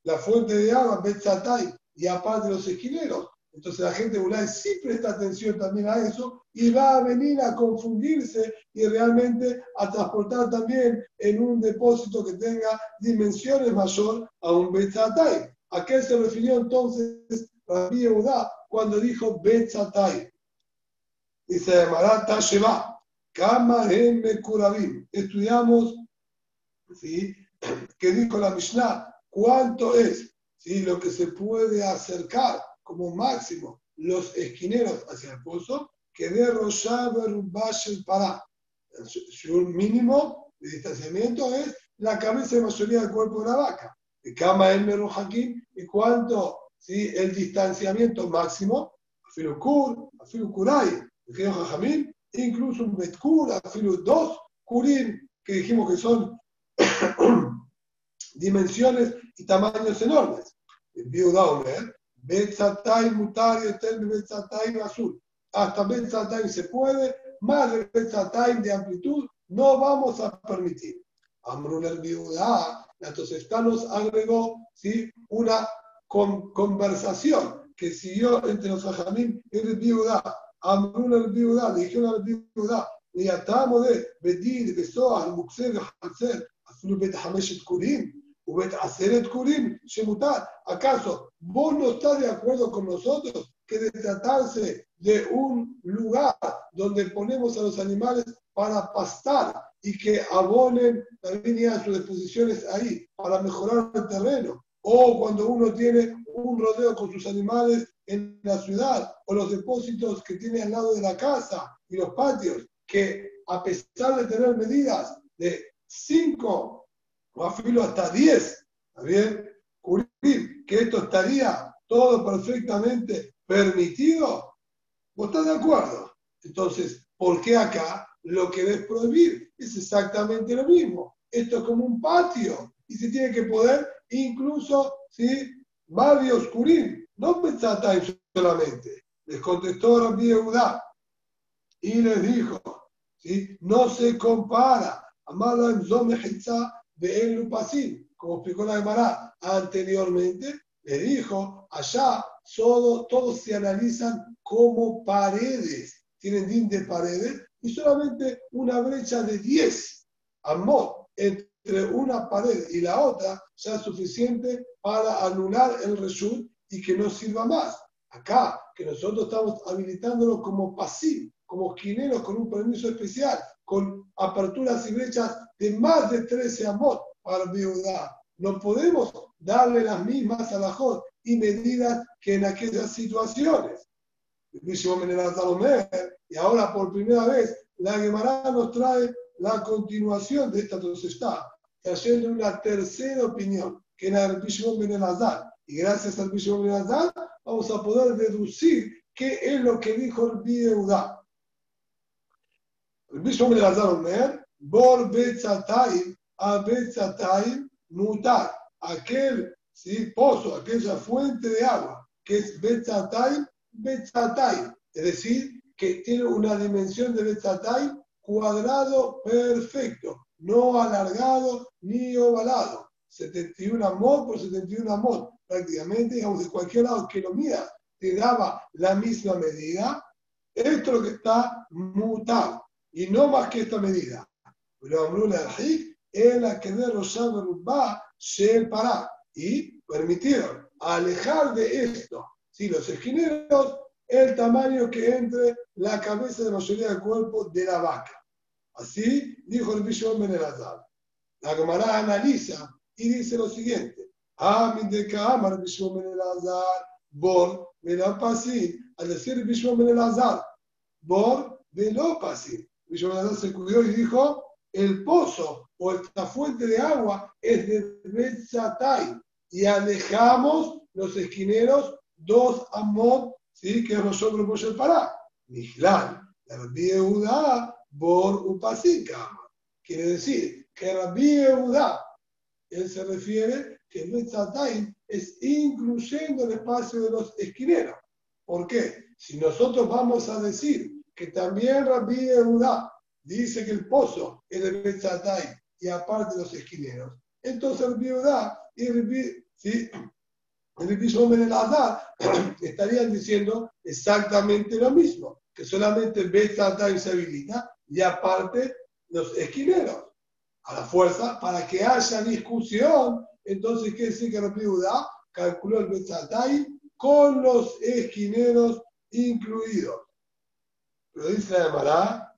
la fuente de agua, Betzatay, y aparte los esquineros. Entonces la gente de sí presta atención también a eso y va a venir a confundirse y realmente a transportar también en un depósito que tenga dimensiones mayor a un Betzatay. ¿A qué se refirió entonces Rabbi Yehuda cuando dijo Betzatay? Dice Marata Sheva, Kama Kurabim. Estudiamos ¿sí? que dijo la Mishnah, cuánto es ¿sí? lo que se puede acercar como máximo los esquineros hacia el pozo, que de Roshaber para. Su mínimo de distanciamiento es la cabeza de mayoría del cuerpo de la vaca. De cama el aquí y cuánto ¿sí? el distanciamiento máximo, afilu kur, afilu kurai, el incluso un betkur, afilu dos kurim, que dijimos que son dimensiones y tamaños enormes. El Betzatay mutar y Betzatay azul. Hasta Betzatay se puede, más de Betzatay de amplitud no vamos a permitir. Amrun el viuda, entonces nos agregó ¿sí? una conversación que siguió entre los ajamim y el viuda. Amrun el viuda, dijeron al viuda, y atamos de Bedir, Besoar, Muxer, Hatzer, Azul Bet Hameshet Kurim, Aseret Kurim, Shemutar. ¿Acaso vos no estás de acuerdo con nosotros que de tratarse de un lugar donde ponemos a los animales para pastar y que abonen también a sus disposiciones ahí para mejorar el terreno. O cuando uno tiene un rodeo con sus animales en la ciudad o los depósitos que tiene al lado de la casa y los patios, que a pesar de tener medidas de 5 o a filo hasta 10, ¿está bien? que esto estaría todo perfectamente permitido, ¿vos estás de acuerdo? Entonces, ¿por qué acá lo que debes prohibir? Es exactamente lo mismo. Esto es como un patio y se tiene que poder incluso, ¿sí? Mavi Oscurín, no pensatáis solamente. Les contestó Rabbi Eudá y les dijo, ¿sí? No se compara. Amada en de El como explicó la Gemara anteriormente, le dijo, allá todos se analizan como paredes, tienen din de paredes, y solamente una brecha de 10 amor entre una pared y la otra ya es suficiente para anular el reshut y que no sirva más. Acá, que nosotros estamos habilitándolo como pasivo, como esquineros con un permiso especial, con aperturas y brechas de más de 13 amot para viuda. No podemos darle las mismas a la Jod y medidas que en aquellas situaciones. Y ahora por primera vez la Gemara nos trae la continuación de esta está trayendo una tercera opinión que era el Bishon Ben Y gracias al Bishon Ben vamos a poder deducir qué es lo que dijo el Bideudá. El Bishon Ben Omer, Bor Betzatayim, a Betzatayim Mutar. Aquel ¿sí? pozo, aquella fuente de agua, que es Betzatay, Betzatay, es decir, que tiene una dimensión de Betzatay cuadrado perfecto, no alargado ni ovalado. 71 amot por 71 amot, prácticamente, digamos, de cualquier lado que lo mida, te daba la misma medida. Esto es lo que está mutado, y no más que esta medida. Pero Amrula en la que de va el para y permitieron alejar de esto, si los esquineros, el tamaño que entre la cabeza de la mayoría del cuerpo de la vaca. Así dijo el Bishop Ben La Gemara analiza y dice lo siguiente: Amin de Kamar Bishop Ben Elazar, Bor Pasim. Al decir el Bishop Ben Elazar, Bor Pasim. Bishop Ben Elazar se cuidó y dijo: El pozo o esta fuente de agua es de Betzatay y alejamos los esquineros dos amot, ¿sí? que nosotros el Pará. Mijlan, la Rabbi Yehuda, Bor Upasika. Quiere decir que Rabbi Yehuda, él se refiere que Betzatay es incluyendo el espacio de los esquineros. ¿Por qué? Si nosotros vamos a decir que también Rabbi Yehuda dice que el pozo es de Betzatay y aparte los esquineros, entonces el viuda y el ¿sí? el Azar estarían diciendo exactamente lo mismo, que solamente Betzatay se habilita y aparte los esquineros. A la fuerza, para que haya discusión, entonces quiere decir que el viuda calculó el Betzatay con los esquineros incluidos. Pero dice la Mará,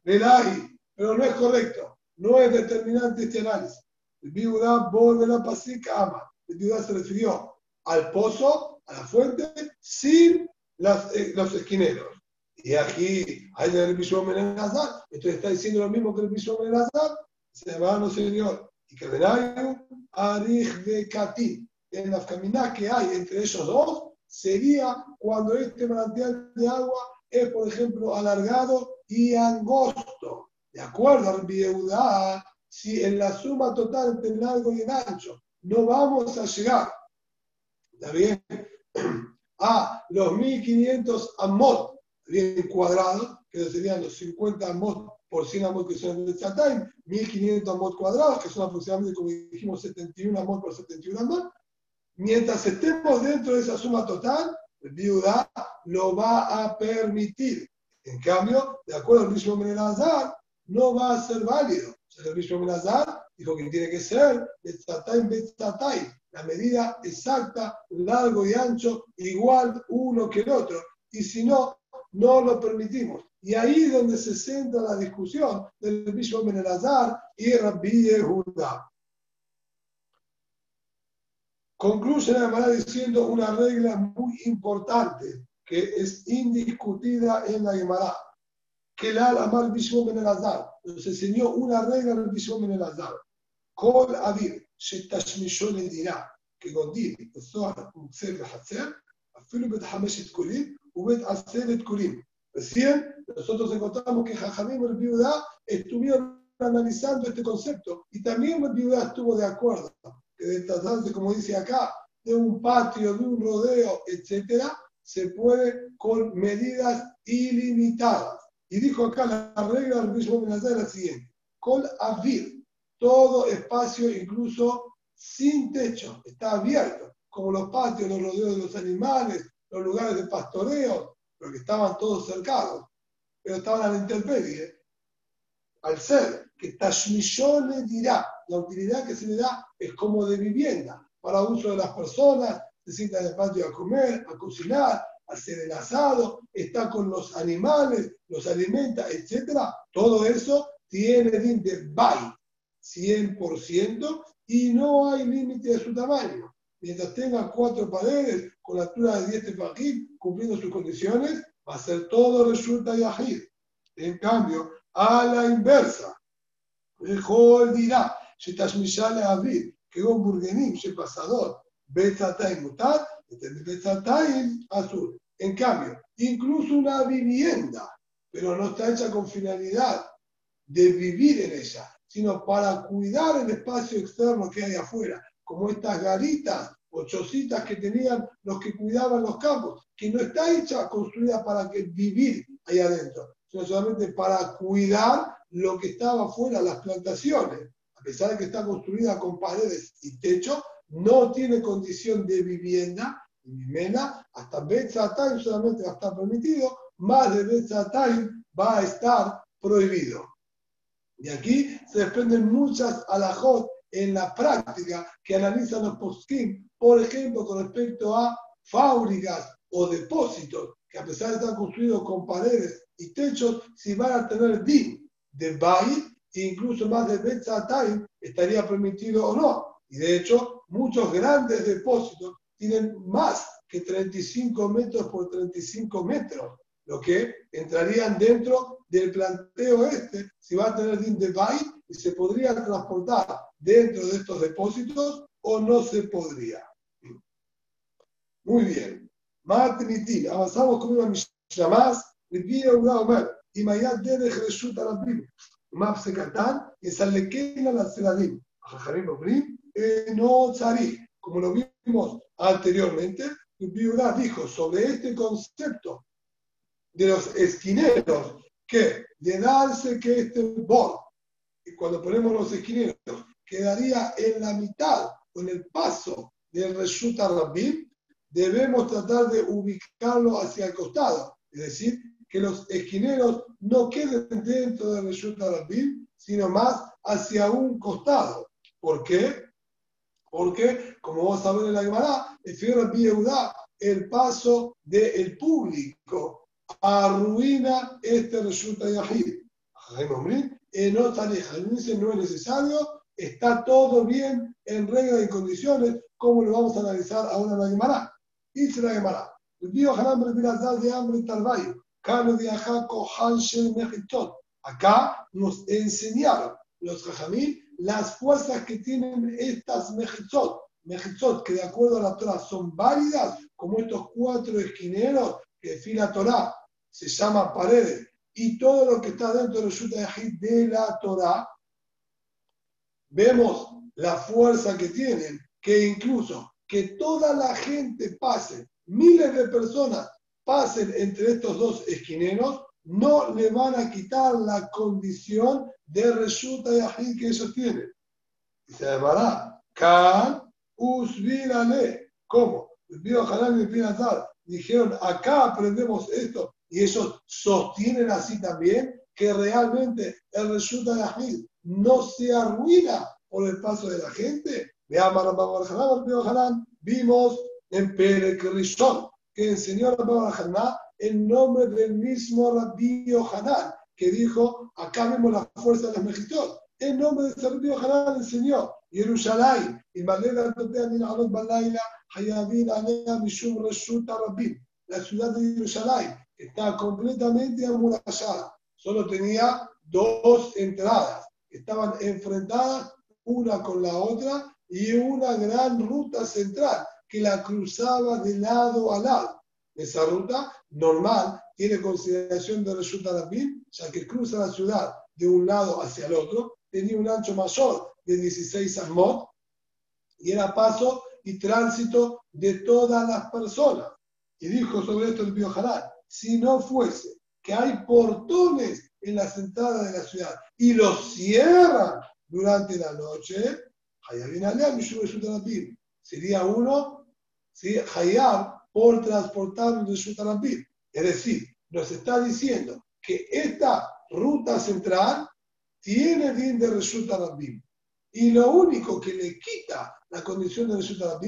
pero no es correcto, no es determinante este análisis. El viuda de la pasica ama. El viuda se refirió al pozo, a la fuente, sin eh, los esquineros. Y aquí hay el Bishop Menelazar, entonces está diciendo lo mismo que el Bishop Menelazar. Se va, no señor. y que Benayu Arich Bekatin. En la caminata que hay entre ellos dos sería cuando este manantial de agua es, por ejemplo, alargado y angosto. De acuerdo al Yehuda, si en la suma total entre el largo y el ancho no vamos a llegar, ¿está bien? A los 1500 amot, bien cuadrados, que serían los 50 amot por 100 amot que son de Tzatay, 1500 amot cuadrados, que son aproximadamente, como dijimos, 71 amot por 71 amot. Mientras estemos dentro de esa suma total, el viuda lo va a permitir. En cambio, de acuerdo al mismo Menelazar, no va a ser válido. El mismo Menelazar dijo que tiene que ser la medida exacta, largo y ancho, igual uno que el otro. Y si no, no lo permitimos. Y ahí es donde se centra la discusión del mismo Menelazar y Rabbi Yehuda. Concluye la Gemara diciendo una regla muy importante que es indiscutida en la Gemara que la amar Bishimon ben Elazar. Nos enseñó una regla de Bishimon ben Elazar. Kol Avir, Shetashmisho le dirá que Gondil, Zohar, Uxer, Hacer, Afilu bet Hameshet Kulim, Ubet Aseret Kulim. Recién nosotros encontramos que Jajamim y Viuda estuvieron analizando este concepto y también el Viuda estuvo de acuerdo que de tratarse, como dice acá, de un patio, de un rodeo, etcétera, se puede con medidas ilimitadas. Y dijo acá la regla del es la siguiente: con avir, todo espacio, incluso sin techo, está abierto, como los patios, los rodeos de los animales, los lugares de pastoreo, porque estaban todos cercados, pero estaban a la intemperie. Al ser que Tashmishon le dirá, la utilidad que se le da es como de vivienda, para uso de las personas, se sienta en el patio a comer, a cocinar, hace del asado, está con los animales, los alimenta, etc. Todo eso tiene din de bay, 100%, y no hay límite de su tamaño. Mientras tenga cuatro paredes con la altura de 10 tefaquín, cumpliendo sus condiciones, va a ser todo resulta yajid. En cambio, a la inversa, mejor dirá, que un burgenim, se pasador, betata y mutat, azul. En cambio, incluso una vivienda, pero no está hecha con finalidad de vivir en ella, sino para cuidar el espacio externo que hay afuera, como estas garitas o chocitas que tenían los que cuidaban los campos, que no está hecha, construida para que vivir ahí adentro, sino solamente para cuidar lo que estaba afuera, las plantaciones. A pesar de que está construida con paredes y techo, no tiene condición de vivienda, y mena, hasta Betzatayim solamente va a estar permitido, más de Betzatayim va a estar prohibido. Y aquí se desprenden muchas alajot en la práctica que analizan los poskim, por ejemplo, con respecto a fábricas o depósitos, que a pesar de estar construidos con paredes y techos, si van a tener din de Bait, incluso más de Betzatayim, estaría permitido o no. Y de hecho, muchos grandes depósitos tienen más que 35 metros por 35 metros, lo que entrarían dentro del planteo este, si va a tener de Bait y se podría transportar dentro de estos depósitos o no se podría. Muy bien. Matnitil, avanzamos con una más. Rivía Omer, y Mayat Derech Reshut Arabim. Mapse Katan, y Salekena la Seladim. Jajarim Obrim, no Tzari. Como lo vimos anteriormente, Viuda dijo sobre este concepto de los esquineros que de darse que este bord, y cuando ponemos los esquineros, quedaría en la mitad en el paso del Reshut debemos tratar de ubicarlo hacia el costado, es decir, que los esquineros no queden dentro del Reshut sino más hacia un costado. ¿Por qué? Porque, como a ver en la Gemara, el paso del público arruina este resulta Yahid. En otra dice no es necesario, está todo bien en regla y condiciones, como lo vamos a analizar ahora en la Gemara. Dice la Gemara, el Dios de hambre Tarbayo, Acá nos enseñaron los jajamí las fuerzas que tienen estas mejizot, mejizot que de acuerdo a la Torah son válidas, como estos cuatro esquineros que define la Torah, se llama paredes, y todo lo que está dentro de de la Torah, vemos la fuerza que tienen, que incluso que toda la gente pase, miles de personas pasen entre estos dos esquineros, no le van a quitar la condición de resulta de que ellos tienen. Y se llamará Kan Usvilale. ¿Cómo? El el dijeron, acá aprendemos esto, y ellos sostienen así también que realmente el resulta de Ahid no se arruina por el paso de la gente. Vimos en Perek que enseñó a Hanan en nombre del mismo Rabbi Yohanan, que dijo, acá vemos la fuerza de los mejitos. En nombre de ese Rabbi Yohanan enseñó, Jerusalén, y Malena Mishum La ciudad de Jerusalén está completamente amurallada. Solo tenía dos entradas. Estaban enfrentadas una con la otra y una gran ruta central que la cruzaba de lado a lado. Esa ruta normal tiene consideración de resulta Rabin, ya que cruza la ciudad de un lado hacia el otro, tenía un ancho mayor de 16 amot y era paso y tránsito de todas las personas. Y dijo sobre esto el Biojalal, si no fuese que hay portones en las entradas de la ciudad y los cierran durante la noche, sería uno, ¿sí? Hayab por transportar Shutarampir. Es decir, nos está diciendo que esta ruta central tiene bien de resulta Y lo único que le quita la condición de resulta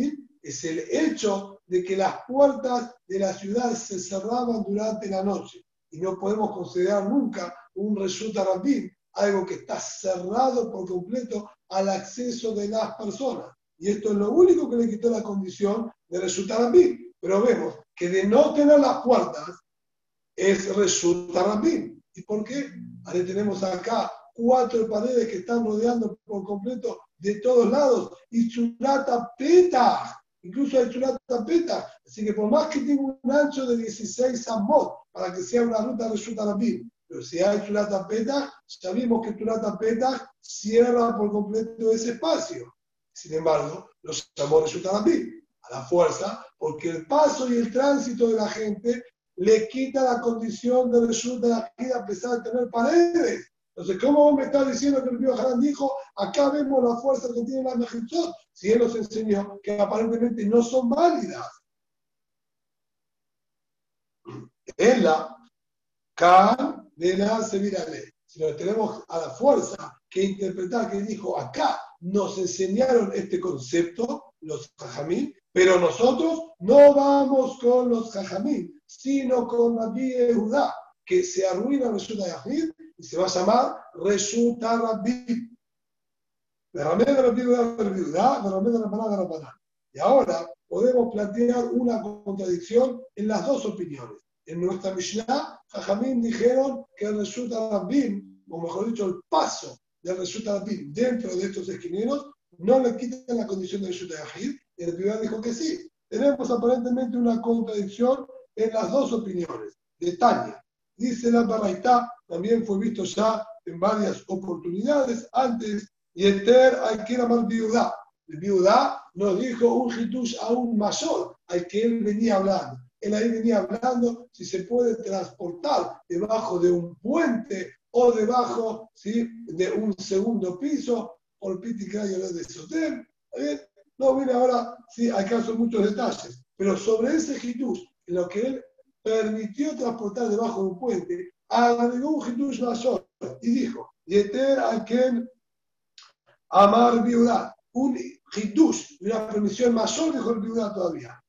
es el hecho de que las puertas de la ciudad se cerraban durante la noche. Y no podemos considerar nunca un resulta algo que está cerrado por completo al acceso de las personas. Y esto es lo único que le quitó la condición de resulta Pero vemos que de no tener las puertas es resulta Rabin. ¿Y por qué? Ahora tenemos acá cuatro paredes que están rodeando por completo de todos lados y chulata peta. Incluso hay chulata peta. Así que por más que tenga un ancho de 16 amot para que sea una ruta resulta Rabin, pero si hay chulata peta, sabemos que chulata peta cierra por completo ese espacio. Sin embargo, los amores resultan a la fuerza, porque el paso y el tránsito de la gente le quita la condición de resulta de la vida a pesar de tener paredes. Entonces, ¿cómo me está diciendo que el Río Jarán dijo, acá vemos la fuerza que tiene la Mejizot? Si él nos enseñó que aparentemente no son válidas. En la K de la Sevirale. Si no tenemos a la fuerza que interpretar que dijo acá, nos enseñaron este concepto, los jajamín, pero nosotros no vamos con los jajamín, sino con Rabbi Judá, que se arruina Resulta Yahid y se va a llamar Resulta Rabbi. Y ahora podemos plantear una contradicción en las dos opiniones. En nuestra Mishnah, Jajamín dijeron que el resulta Rabbin, o mejor dicho, el paso del resulta Rabbin dentro de estos esquineros, no le quitan la condición de resulta Yahid. Y el primer dijo que sí. Tenemos aparentemente una contradicción en las dos opiniones. De Tania, dice la Baraitá, también fue visto ya en varias oportunidades antes, y Eter hay que llamar viuda. El viuda nos dijo un hitush aún mayor al que él venía hablando él ahí venía hablando si se puede transportar debajo de un puente o debajo ¿sí? de un segundo piso, por Piticayo de Soter. No viene ahora, sí, acaso muchos detalles, pero sobre ese Jesús, en lo que él permitió transportar debajo de un puente, agregó un Jesús mayor y dijo, Yeter a quien amar viuda, un Jesús, una permisión mayor, dijo el viuda todavía.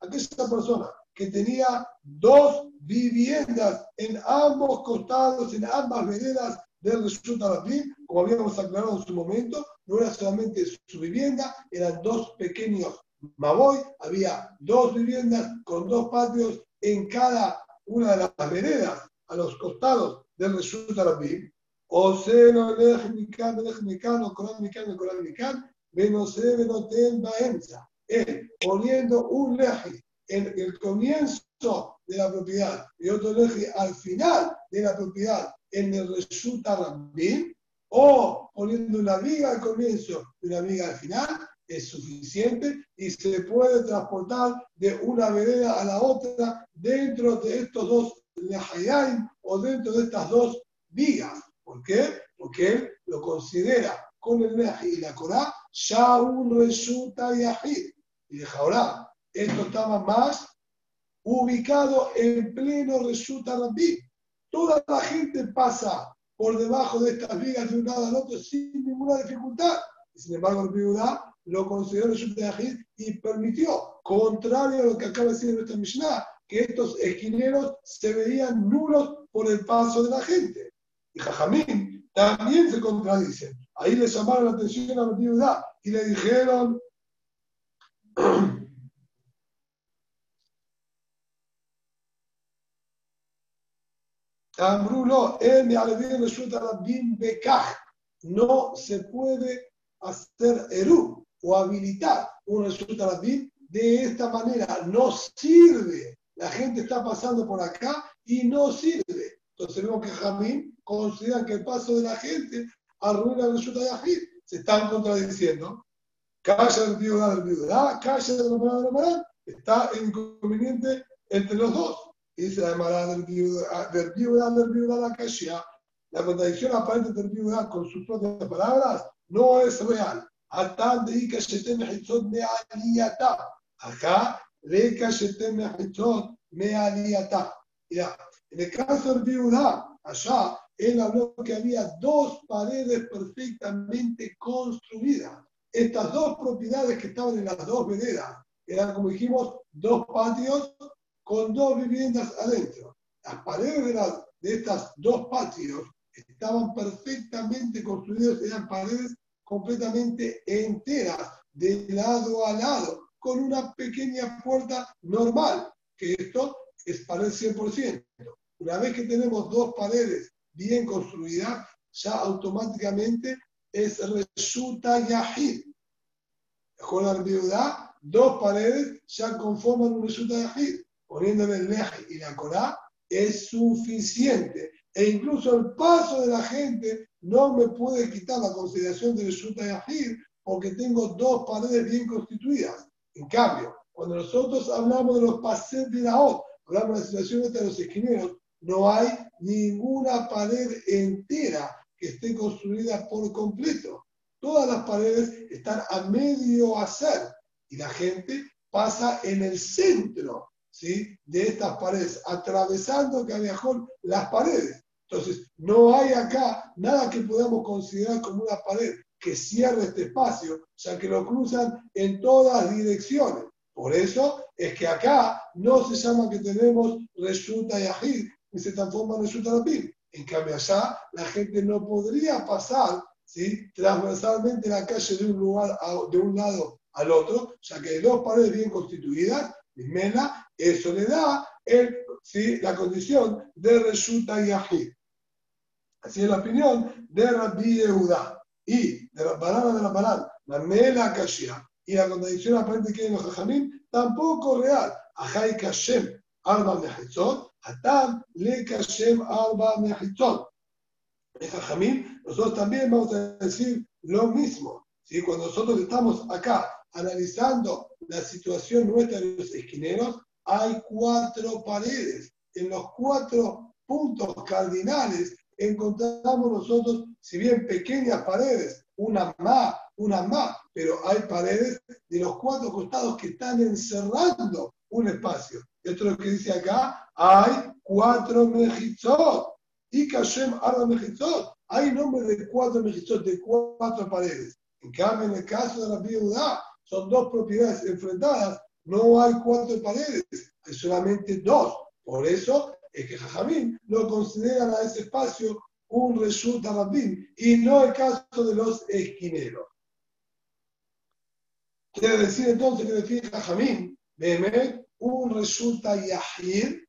Aquella persona que tenía dos viviendas en ambos costados, en ambas veredas del resultado. Como habíamos aclarado en su momento, no era solamente su vivienda, eran dos pequeños Maboy, había dos viviendas con dos patios en cada una de las veredas a los costados del resultado o se lo lej mikan, lej mikan, o coral mikan, se venoten baenza. Él poniendo un leji en el comienzo de la propiedad y otro leji al final de la propiedad en el resulta Rambin, o poniendo una viga al comienzo y una viga al final, es suficiente y se puede transportar de una vereda a la otra dentro de estos dos lehayaim o dentro de estas dos vigas. ¿Por qué? Porque él lo considera con el lehi y la corá ya un resulta yahid. Y de ahora, esto estaba más ubicado en pleno resulta rabí. Toda la gente pasa por debajo de estas vigas de un lado al otro sin ninguna dificultad. sin embargo, el Piudá lo consideró resulta y permitió, contrario a lo que acaba de decir nuestra Mishnah, que estos esquineros se veían nulos por el paso de la gente. Y Jajamín también se contradicen. Ahí le llamaron la atención a la viuda y le dijeron, Ambrulo, no se puede hacer eru o habilitar un resulta de esta manera. No sirve. La gente está pasando por acá y no sirve. Entonces vemos que Jamín considera que el paso de la gente arruina el resulta de. Se están contradiciendo. Calla del viuda del viuda, calla de la marada de la. Está el inconveniente entre los dos. Dice la marada del viuda del viuda del la calla. La contradicción aparente del viuda con sus propias palabras no es real. Acá, le. Ya, en el caso del viuda, allá, él habló que había dos paredes perfectamente construidas. Estas dos propiedades que estaban en las dos veredas eran, como dijimos, dos patios con dos viviendas adentro. Las paredes de, de estas dos patios estaban perfectamente construidas, eran paredes completamente enteras, de lado a lado, con una pequeña puerta normal, que esto es pared 100%. Una vez que tenemos dos paredes bien construidas, ya automáticamente es resulta yahid. Con la viuda, dos paredes ya conforman un resulta yahid. Poniéndole el lej y la corá es suficiente. E incluso el paso de la gente no me puede quitar la consideración de resulta yahid porque tengo dos paredes bien constituidas. En cambio, cuando nosotros hablamos de los pases de la O, hablamos de la situación de los esquineros, no hay ninguna pared entera que esté construida por completo. Todas las paredes están a medio hacer y la gente pasa en el centro ¿sí? de estas paredes, atravesando callejón las paredes. Entonces, no hay acá nada que podamos considerar como una pared que cierre este espacio, ya que lo cruzan en todas direcciones. Por eso es que acá no se llama que tenemos resulta y agir, y se transforma en el En cambio, allá la gente no podría pasar ¿sí? transversalmente la calle de un, lugar de un lado al otro, ya que hay dos paredes bien constituidas, Mela, eso le da el, ¿sí? la condición de resulta y agir. Así es la opinión de Rabbi Yehuda y de la palabra de la palabra, la Mela Kashia, y la contradicción aparente que hay en los Jajamim, tampoco real. Ajay Kashem, Arba Mehitzot, Atam le Kashem Arba Mehitzot. En nosotros también vamos a decir lo mismo. ¿sí? Cuando nosotros estamos acá analizando la situación nuestra de los esquineros, hay cuatro paredes. En los cuatro puntos cardinales encontramos nosotros, si bien pequeñas paredes, una más, una más, pero hay paredes de los cuatro costados que están encerrando un espacio. Esto es lo que dice acá, hay cuatro mejizot. Y Kashem arba mejizot. Hay nombre de cuatro mejizot, de cuatro paredes. En cambio, en el caso de la viuda, son dos propiedades enfrentadas, no hay cuatro paredes, hay solamente dos. Por eso es que Jajamín lo consideran a ese espacio un resulta rabín y no el caso de los esquineros. Quiere decir entonces que define Jajamín, un resulta yahir,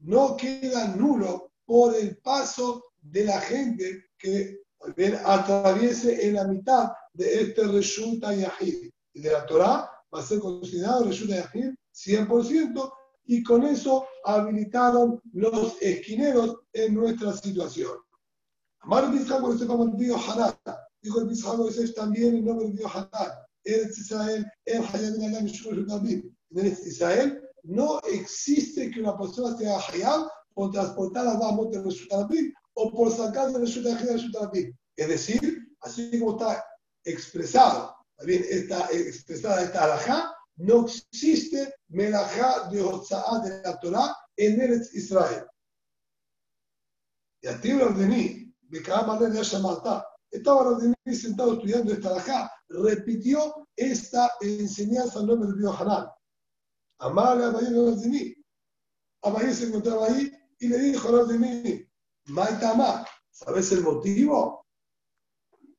no queda nulo por el paso de la gente que atraviese en la mitad de este Reshuta Yahid. De la Torah va a ser considerado Reshuta Yahid 100%, y con eso habilitaron los esquineros en nuestra situación. Amar Bizhak por eso como el río Hanan. Dijo el Bizhak es también el nombre del río Hanan. Eretz Israel, el Hayam Alam En Eretz Israel no existe que una persona sea Hayam por transportar a Bamot de Reshutarabim o por sacar de Reshutarabim. Es decir, así como está expresado, está expresada esta alajá, no existe melajá de Hotza'at de la Torah en Eretz Israel. Y a ti lo ordené, de Shamartá. Estaba ordené sentado estudiando esta alajá, repitió esta enseñanza en nombre del río Hanan. Amale a ordené. Abayé se encontraba ahí y le dijo a ordené, Maitama, ¿sabes el motivo?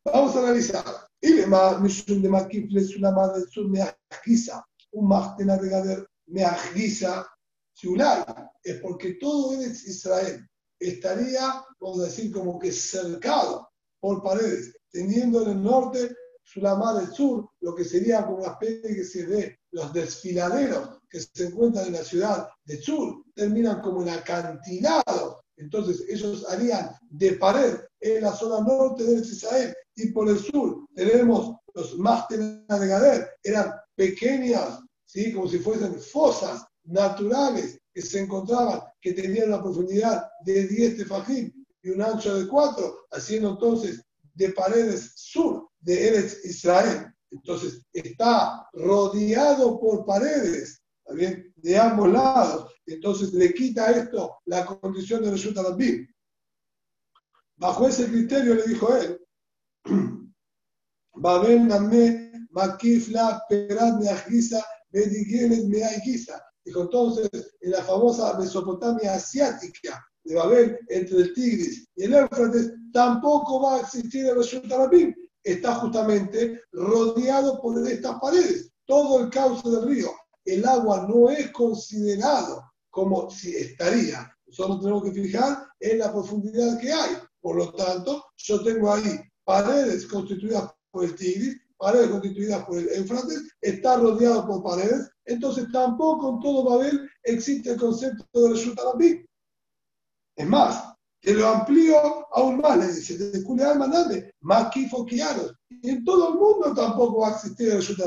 Vamos a analizar. Y le más, de Makifle, una madre, su meajiza un Machtena Regader Meagiza Shulay, es porque todo es Israel estaría, vamos a decir, como que cercado por paredes, teniendo en el norte Sulamar del sur, lo que sería como una especie ve los desfiladeros que se encuentran en la ciudad de Sur, terminan como en acantilado. Entonces ellos harían de pared en la zona norte de Israel y por el sur tenemos los más de Gader, eran pequeñas, ¿sí? como si fuesen fosas naturales que se encontraban, que tenían una profundidad de 10 tefajim y un ancho de 4, haciendo entonces de paredes sur de Eretz Israel. Entonces está rodeado por paredes, también de ambos lados. Entonces le quita esto la condición de Reshut. Bajo ese criterio le dijo él, Dijo entonces, en la famosa Mesopotamia asiática de Babel, entre el Tigris y el Éufrates, tampoco va a existir el Rabim. Está justamente rodeado por estas paredes. Todo el cauce del río. El agua no es considerado como si estaría. Solo tenemos que fijar en la profundidad que hay. Por lo tanto, yo tengo ahí paredes constituidas por el Tigris, paredes constituidas por el Éufrates, está rodeado por paredes, entonces tampoco en todo Babel existe el concepto de Reshut Es más, te lo amplío aún más, le dice, de Culeal Manande, más Kifoquianos. Y en todo el mundo tampoco va a existir el Reshut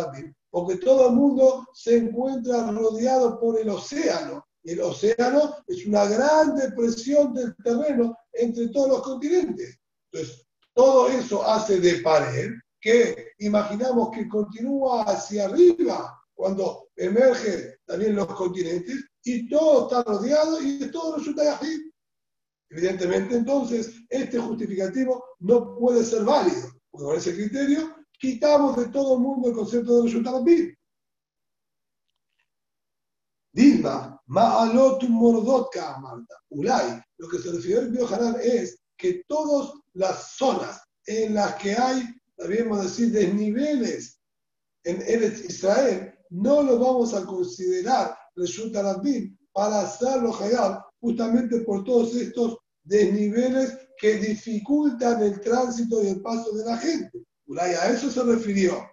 porque todo el mundo se encuentra rodeado por el océano. Y el océano es una gran depresión del terreno entre todos los continentes. Entonces, todo eso hace de pared que imaginamos que continúa hacia arriba cuando emergen también los continentes y todo está rodeado y todo resulta así. Evidentemente, entonces, este justificativo no puede ser válido, porque con ese criterio quitamos de todo el mundo el concepto de resultado bien. Dilma, ma'alotum mordotka, Marta, ulay. Lo que se refirió el Biohanan es que todas las zonas en las que hay, debemos decir, desniveles en Eretz Israel, no lo vamos a considerar resulta Rabbim para hacerlo hayab justamente por todos estos desniveles que dificultan el tránsito y el paso de la gente. Ulay a eso se refirió.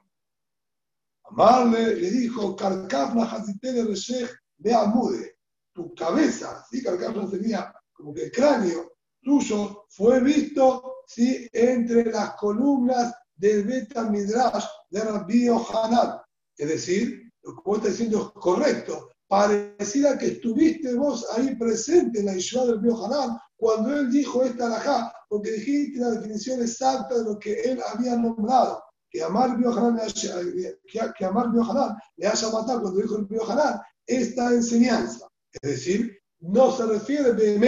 Amarle le dijo, Karkafna Hazitele Reshech de Amude, tu cabeza, ¿sí? Karkafna sería como que el cráneo tuyo fue visto ¿sí? entre las columnas del Beta Midrash de Rabbi Hanan. Es decir, lo que vos estás diciendo es correcto. Pareciera que estuviste vos ahí presente en la Yeshua del Rabbi Hanan cuando él dijo esta alajá, porque dijiste la definición exacta de lo que él había nombrado. Que Amar Biohanan que, Amar le haya matado cuando dijo el Biohanan esta enseñanza. Es decir, no se refiere de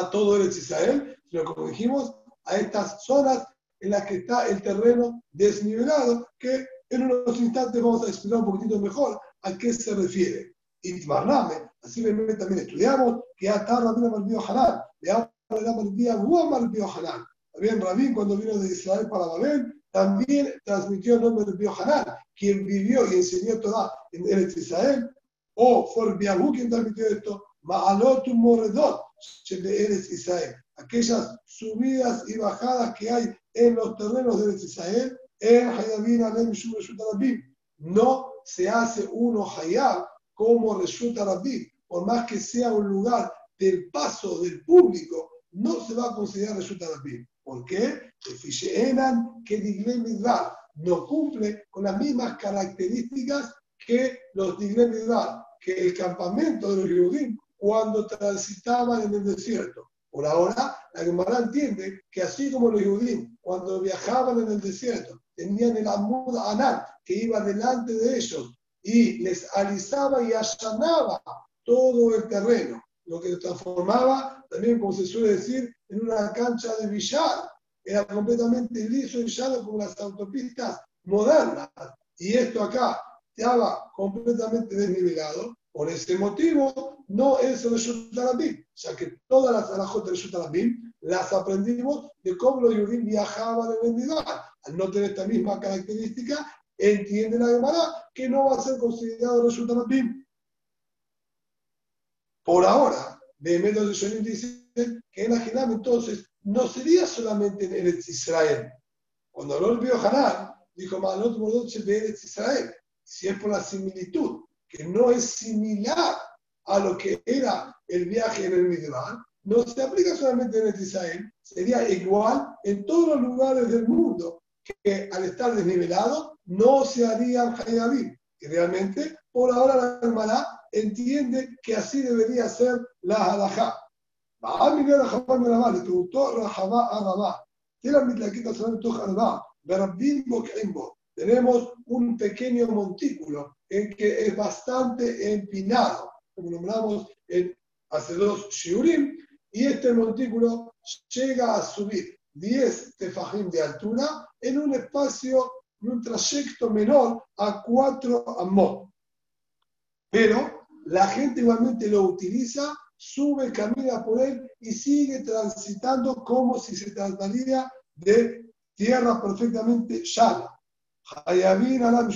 a todo el Israel, sino como dijimos, a estas zonas en las que está el terreno desnivelado, que en unos instantes vamos a explicar un poquitito mejor a qué se refiere. Y así también estudiamos que hasta Rabín Malbío Hanan, le Malbío Hanan. También Rabín, cuando vino de Israel para Babel, también transmitió el nombre de Hanan, quien vivió y enseñó toda en Eretz Israel, o fue Biahu quien transmitió esto, Ma'alot Moredot, de Eretz Israel. aquellas subidas y bajadas que hay en los terrenos de Israel, en no se hace uno Hayab como resulta Rabbi, por más que sea un lugar del paso del público, no se va a considerar resulta Rabbi. ¿Por qué? que no cumple con las mismas características que los Diglem que el campamento de los Yehudim cuando transitaban en el desierto. Por ahora, la Gemara entiende que así como los judíos, cuando viajaban en el desierto, tenían el Amud Anat que iba delante de ellos y les alisaba y allanaba todo el terreno, lo que transformaba también, como se suele decir, en una cancha de billar. Era completamente liso y llano como las autopistas modernas. Y esto acá estaba completamente desnivelado. Por ese motivo, no es Reshut ya que todas las alajot de Reshut las aprendimos de cómo los judíos viajaban en Nidal. Al no tener esta misma característica, entiende la Gemara que no va a ser considerado Reshut Por ahora, Behemet de dicen que en Ajinam entonces no sería solamente en Eretz Israel. Cuando habló el vio Hanan, dijo Malot Mordoche de Eretz Israel. Si es por la similitud que no es similar a lo que era el viaje en el Midbar, no se aplica solamente en Israel, sería igual en todos los lugares del mundo, que al estar desnivelado no se harían Hayabim. Y realmente, por ahora la hermana entiende que así debería ser la halajá. a mirar a Jabá me la le preguntó Rahabá a Rabá, Tenemos un pequeño montículo en que es bastante empinado, como nombramos en, hace dos shiurim, y este montículo llega a subir 10 tefajim de altura en un espacio, en un trayecto menor a 4 amot. Pero la gente igualmente lo utiliza, sube, camina por él y sigue transitando como si se trataría de tierra perfectamente llana. Hayabin alam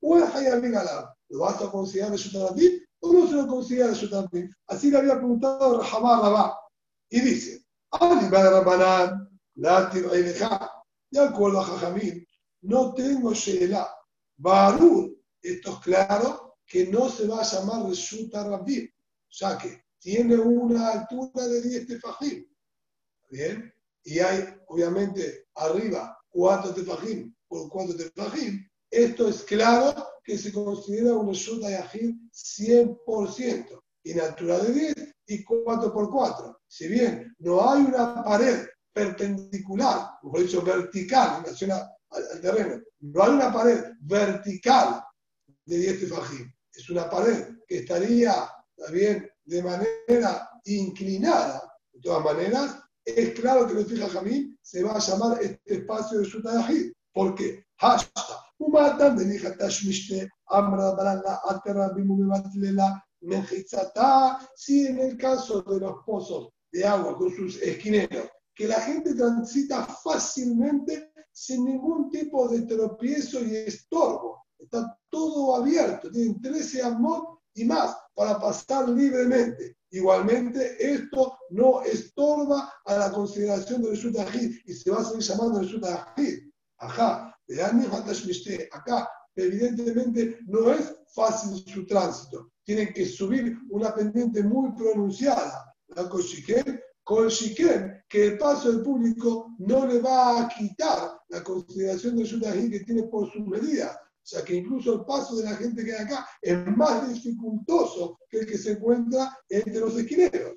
o el Hayabin alam. ¿Lo vas a considerar de o no se lo considera de Así le había preguntado Rahamá Rabá. Y dice, Ali Rabanán, Latir de acuerdo a Jajamín, no tengo Sheela. Barur, esto es claro, que no se va a llamar Resulta Rabbi, ya que tiene una altura de 10 tefajim. ¿Bien? Y hay, obviamente, arriba cuatro tefajim por cuatro tefajim. Esto es claro que se considera un Reshut Yahid 100%, en altura de 10 y 4 por 4. Si bien no hay una pared perpendicular, mejor dicho, vertical en relación al, terreno, no hay una pared vertical de 10 tefajim. Es una pared que estaría también de manera inclinada. De todas maneras, es claro que el fija Jamín se va a llamar este espacio de Sutayahid. ¿Por qué? Hasta. ומאדם דניחא תשמישתה אמרה ברלה atera bimumibatlela menjizata, si en el caso de los pozos de agua con sus esquineros, que la gente transita fácilmente sin ningún tipo de tropiezo y estorbo. Está todo abierto, tienen 13 amor y más para pasar libremente. Igualmente, esto no estorba a la consideración del Resultajid y se va a seguir llamando Resultajid. Ajá, acá evidentemente no es fácil su tránsito. Tienen que subir una pendiente muy pronunciada. La con Shiken, que el paso del público no le va a quitar la consideración de Yudají que tiene por su medida. O sea que incluso el paso de la gente que hay acá es más dificultoso que el que se encuentra entre los esquineros.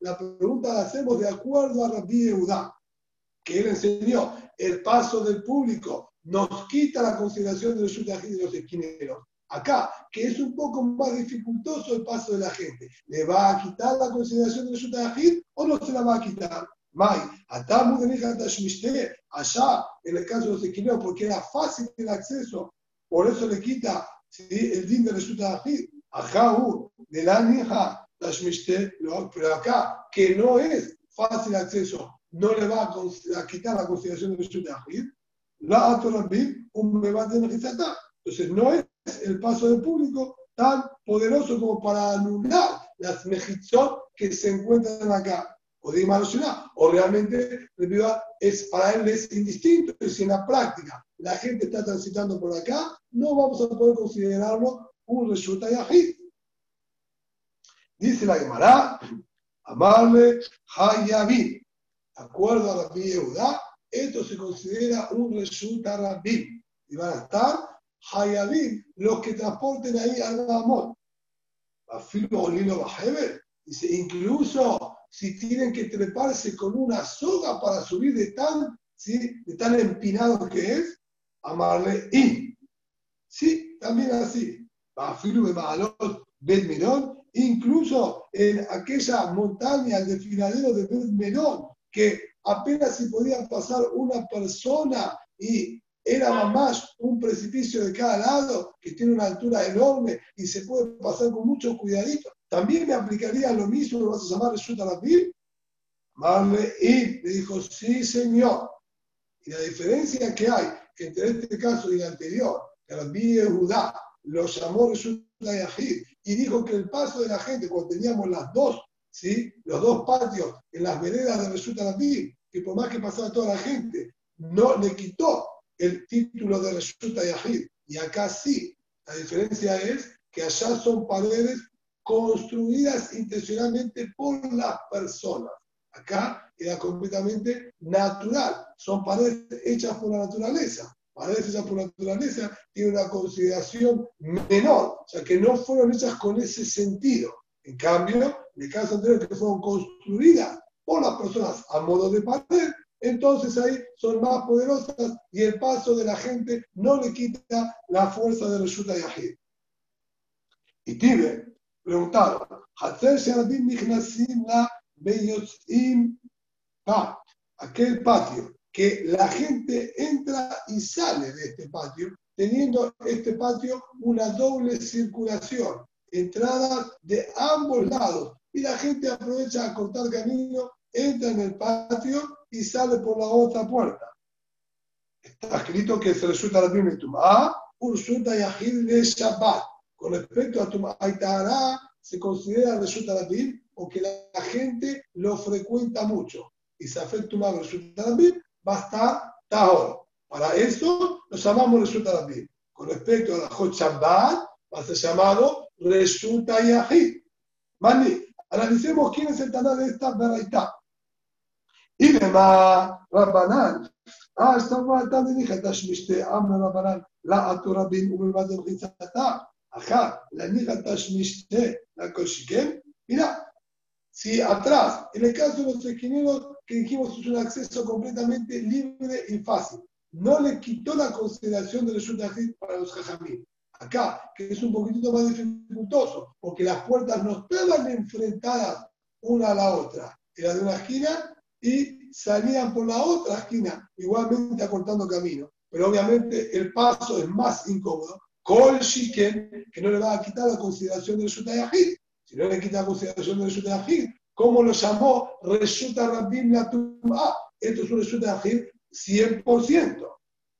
La pregunta la hacemos de acuerdo a Rabbi Eudá que él enseñó, el paso del público nos quita la consideración de los y de los esquineros. Acá, que es un poco más dificultoso el paso de la gente, ¿le va a quitar la consideración de los o no se la va a quitar? Mai, allá, en el caso de los esquineros, porque era fácil el acceso, por eso le quita el din de Reshutahid. Ajá, de la Nija pero acá, que no es fácil acceso, no le va a, quitar la consideración de Reshut Ahid, la Atorabim, un debate de Entonces, no es el paso del público tan poderoso como para anular las mejizot que se encuentran acá. O de o realmente es, para él es indistinto, y si en la práctica la gente está transitando por acá, no vamos a poder considerarlo un resulta yahid. Dice la Gemara, amarle hayabim. Acuerdo a la Yehuda, esto se considera un resulta rabim. Y van a estar hayabim, los que transporten ahí al amor. Afilo Olino Bajever. Dice, incluso si tienen que treparse con una soga para subir de tan, ¿sí? de tan empinado que es, amarle y. Sí, también así. Afilo de Mahalot Bet Mirón, incluso en aquella montaña de finadero de Bet Mirón, que apenas si podía pasar una persona y era más un precipicio de cada lado que tiene una altura enorme y se puede pasar con mucho cuidadito. También me aplicaría lo mismo, lo vas a llamar resulta la Marle y le dijo, sí, señor. Y la diferencia que hay entre este caso y el anterior, que Rabbi Judá lo llamó resulta Yahid y dijo que el paso de la gente, cuando teníamos las dos, ¿sí? los dos patios en las veredas de resulta Rabbi, que por más que pasara toda la gente, no le quitó el título de Resulta Yahid. Y acá sí, la diferencia es que allá son paredes construidas intencionalmente por las personas. Acá era completamente natural. Son paredes hechas por la naturaleza. Paredes hechas por la naturaleza tienen una consideración menor, o sea que no fueron hechas con ese sentido. En cambio, en el caso anterior que fueron construidas por las personas a modo de pared, entonces ahí son más poderosas y el paso de la gente no le quita la fuerza de Reshuta Yahid. Y Tibe preguntaron, aquel patio, que la gente entra y sale de este patio, teniendo este patio una doble circulación, entradas de ambos lados, y la gente aprovecha a cortar camino, entra en el patio y sale por la otra puerta. Está escrito que se resulta la primera Tumá, Ursuta Yahid de Shabbat. Con respecto a Tumá Aitara, se considera resulta la porque la gente lo frecuenta mucho. Y se afecta Tumá resulta la va a estar Tahor. Para eso lo llamamos resulta la Con respecto a la Hot Shabbat, va a ser llamado resulta Yahid. Mani, analicemos quién es el Taná de esta verdad. Y demás, Rabbanán. Ah, esta de dije, Tashmishte, Amna Rabbanán, la Aturabin, Umilbad el Rizata. Ajá, la Nija Tashmishte, la Koshiken. Mira, si atrás, en el caso de los esquineros, que dijimos es un acceso completamente libre y fácil, no le quitó la consideración del Shutahid para los Jajamín. Acá, que es un poquitito más dificultoso, porque las puertas no estaban enfrentadas una a la otra, era de una esquina y salían por la otra esquina, igualmente acortando camino. Pero obviamente el paso es más incómodo. Kol Shiken, que no le va a quitar la consideración del Shutayahid. Si no le quita la consideración del Shutayahid, ¿cómo lo llamó? Resulta Rabbim la Ah, esto es un Shutayahid 100%.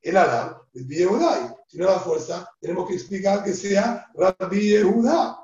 El Adam, el Yehudai. Si no da fuerza, tenemos que explicar que sea Rabbi Yehuda.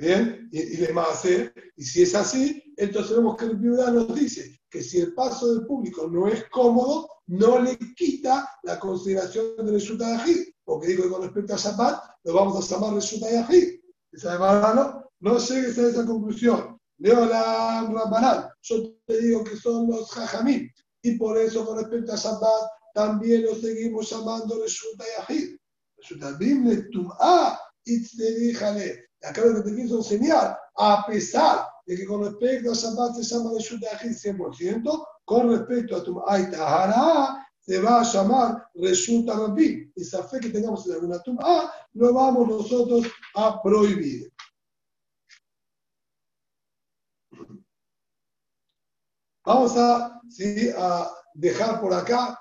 Bien, y, y le hacer. Y si es así, entonces vemos que el viuda nos dice que si el paso del público no es cómodo, no le quita la consideración del Resulta de porque digo que con respecto a Shabbat, lo vamos a llamar Resulta de Esa no, no llegues a esa conclusión. Leo la Rambanal, yo te digo que son los Jajamim, y por eso con respecto a Shabbat también lo seguimos llamando Resulta Yahid. Resulta Bimle Tum'a Itzterihale. Acá lo que te quiso enseñar, a pesar de que con respecto a Shabbat se llama de Shutahid 100%, con respecto a tu Aitahara se va a llamar Resulta Rabbi. Esa fe que tengamos en alguna tumba, lo vamos nosotros a prohibir. Vamos a, dejar por acá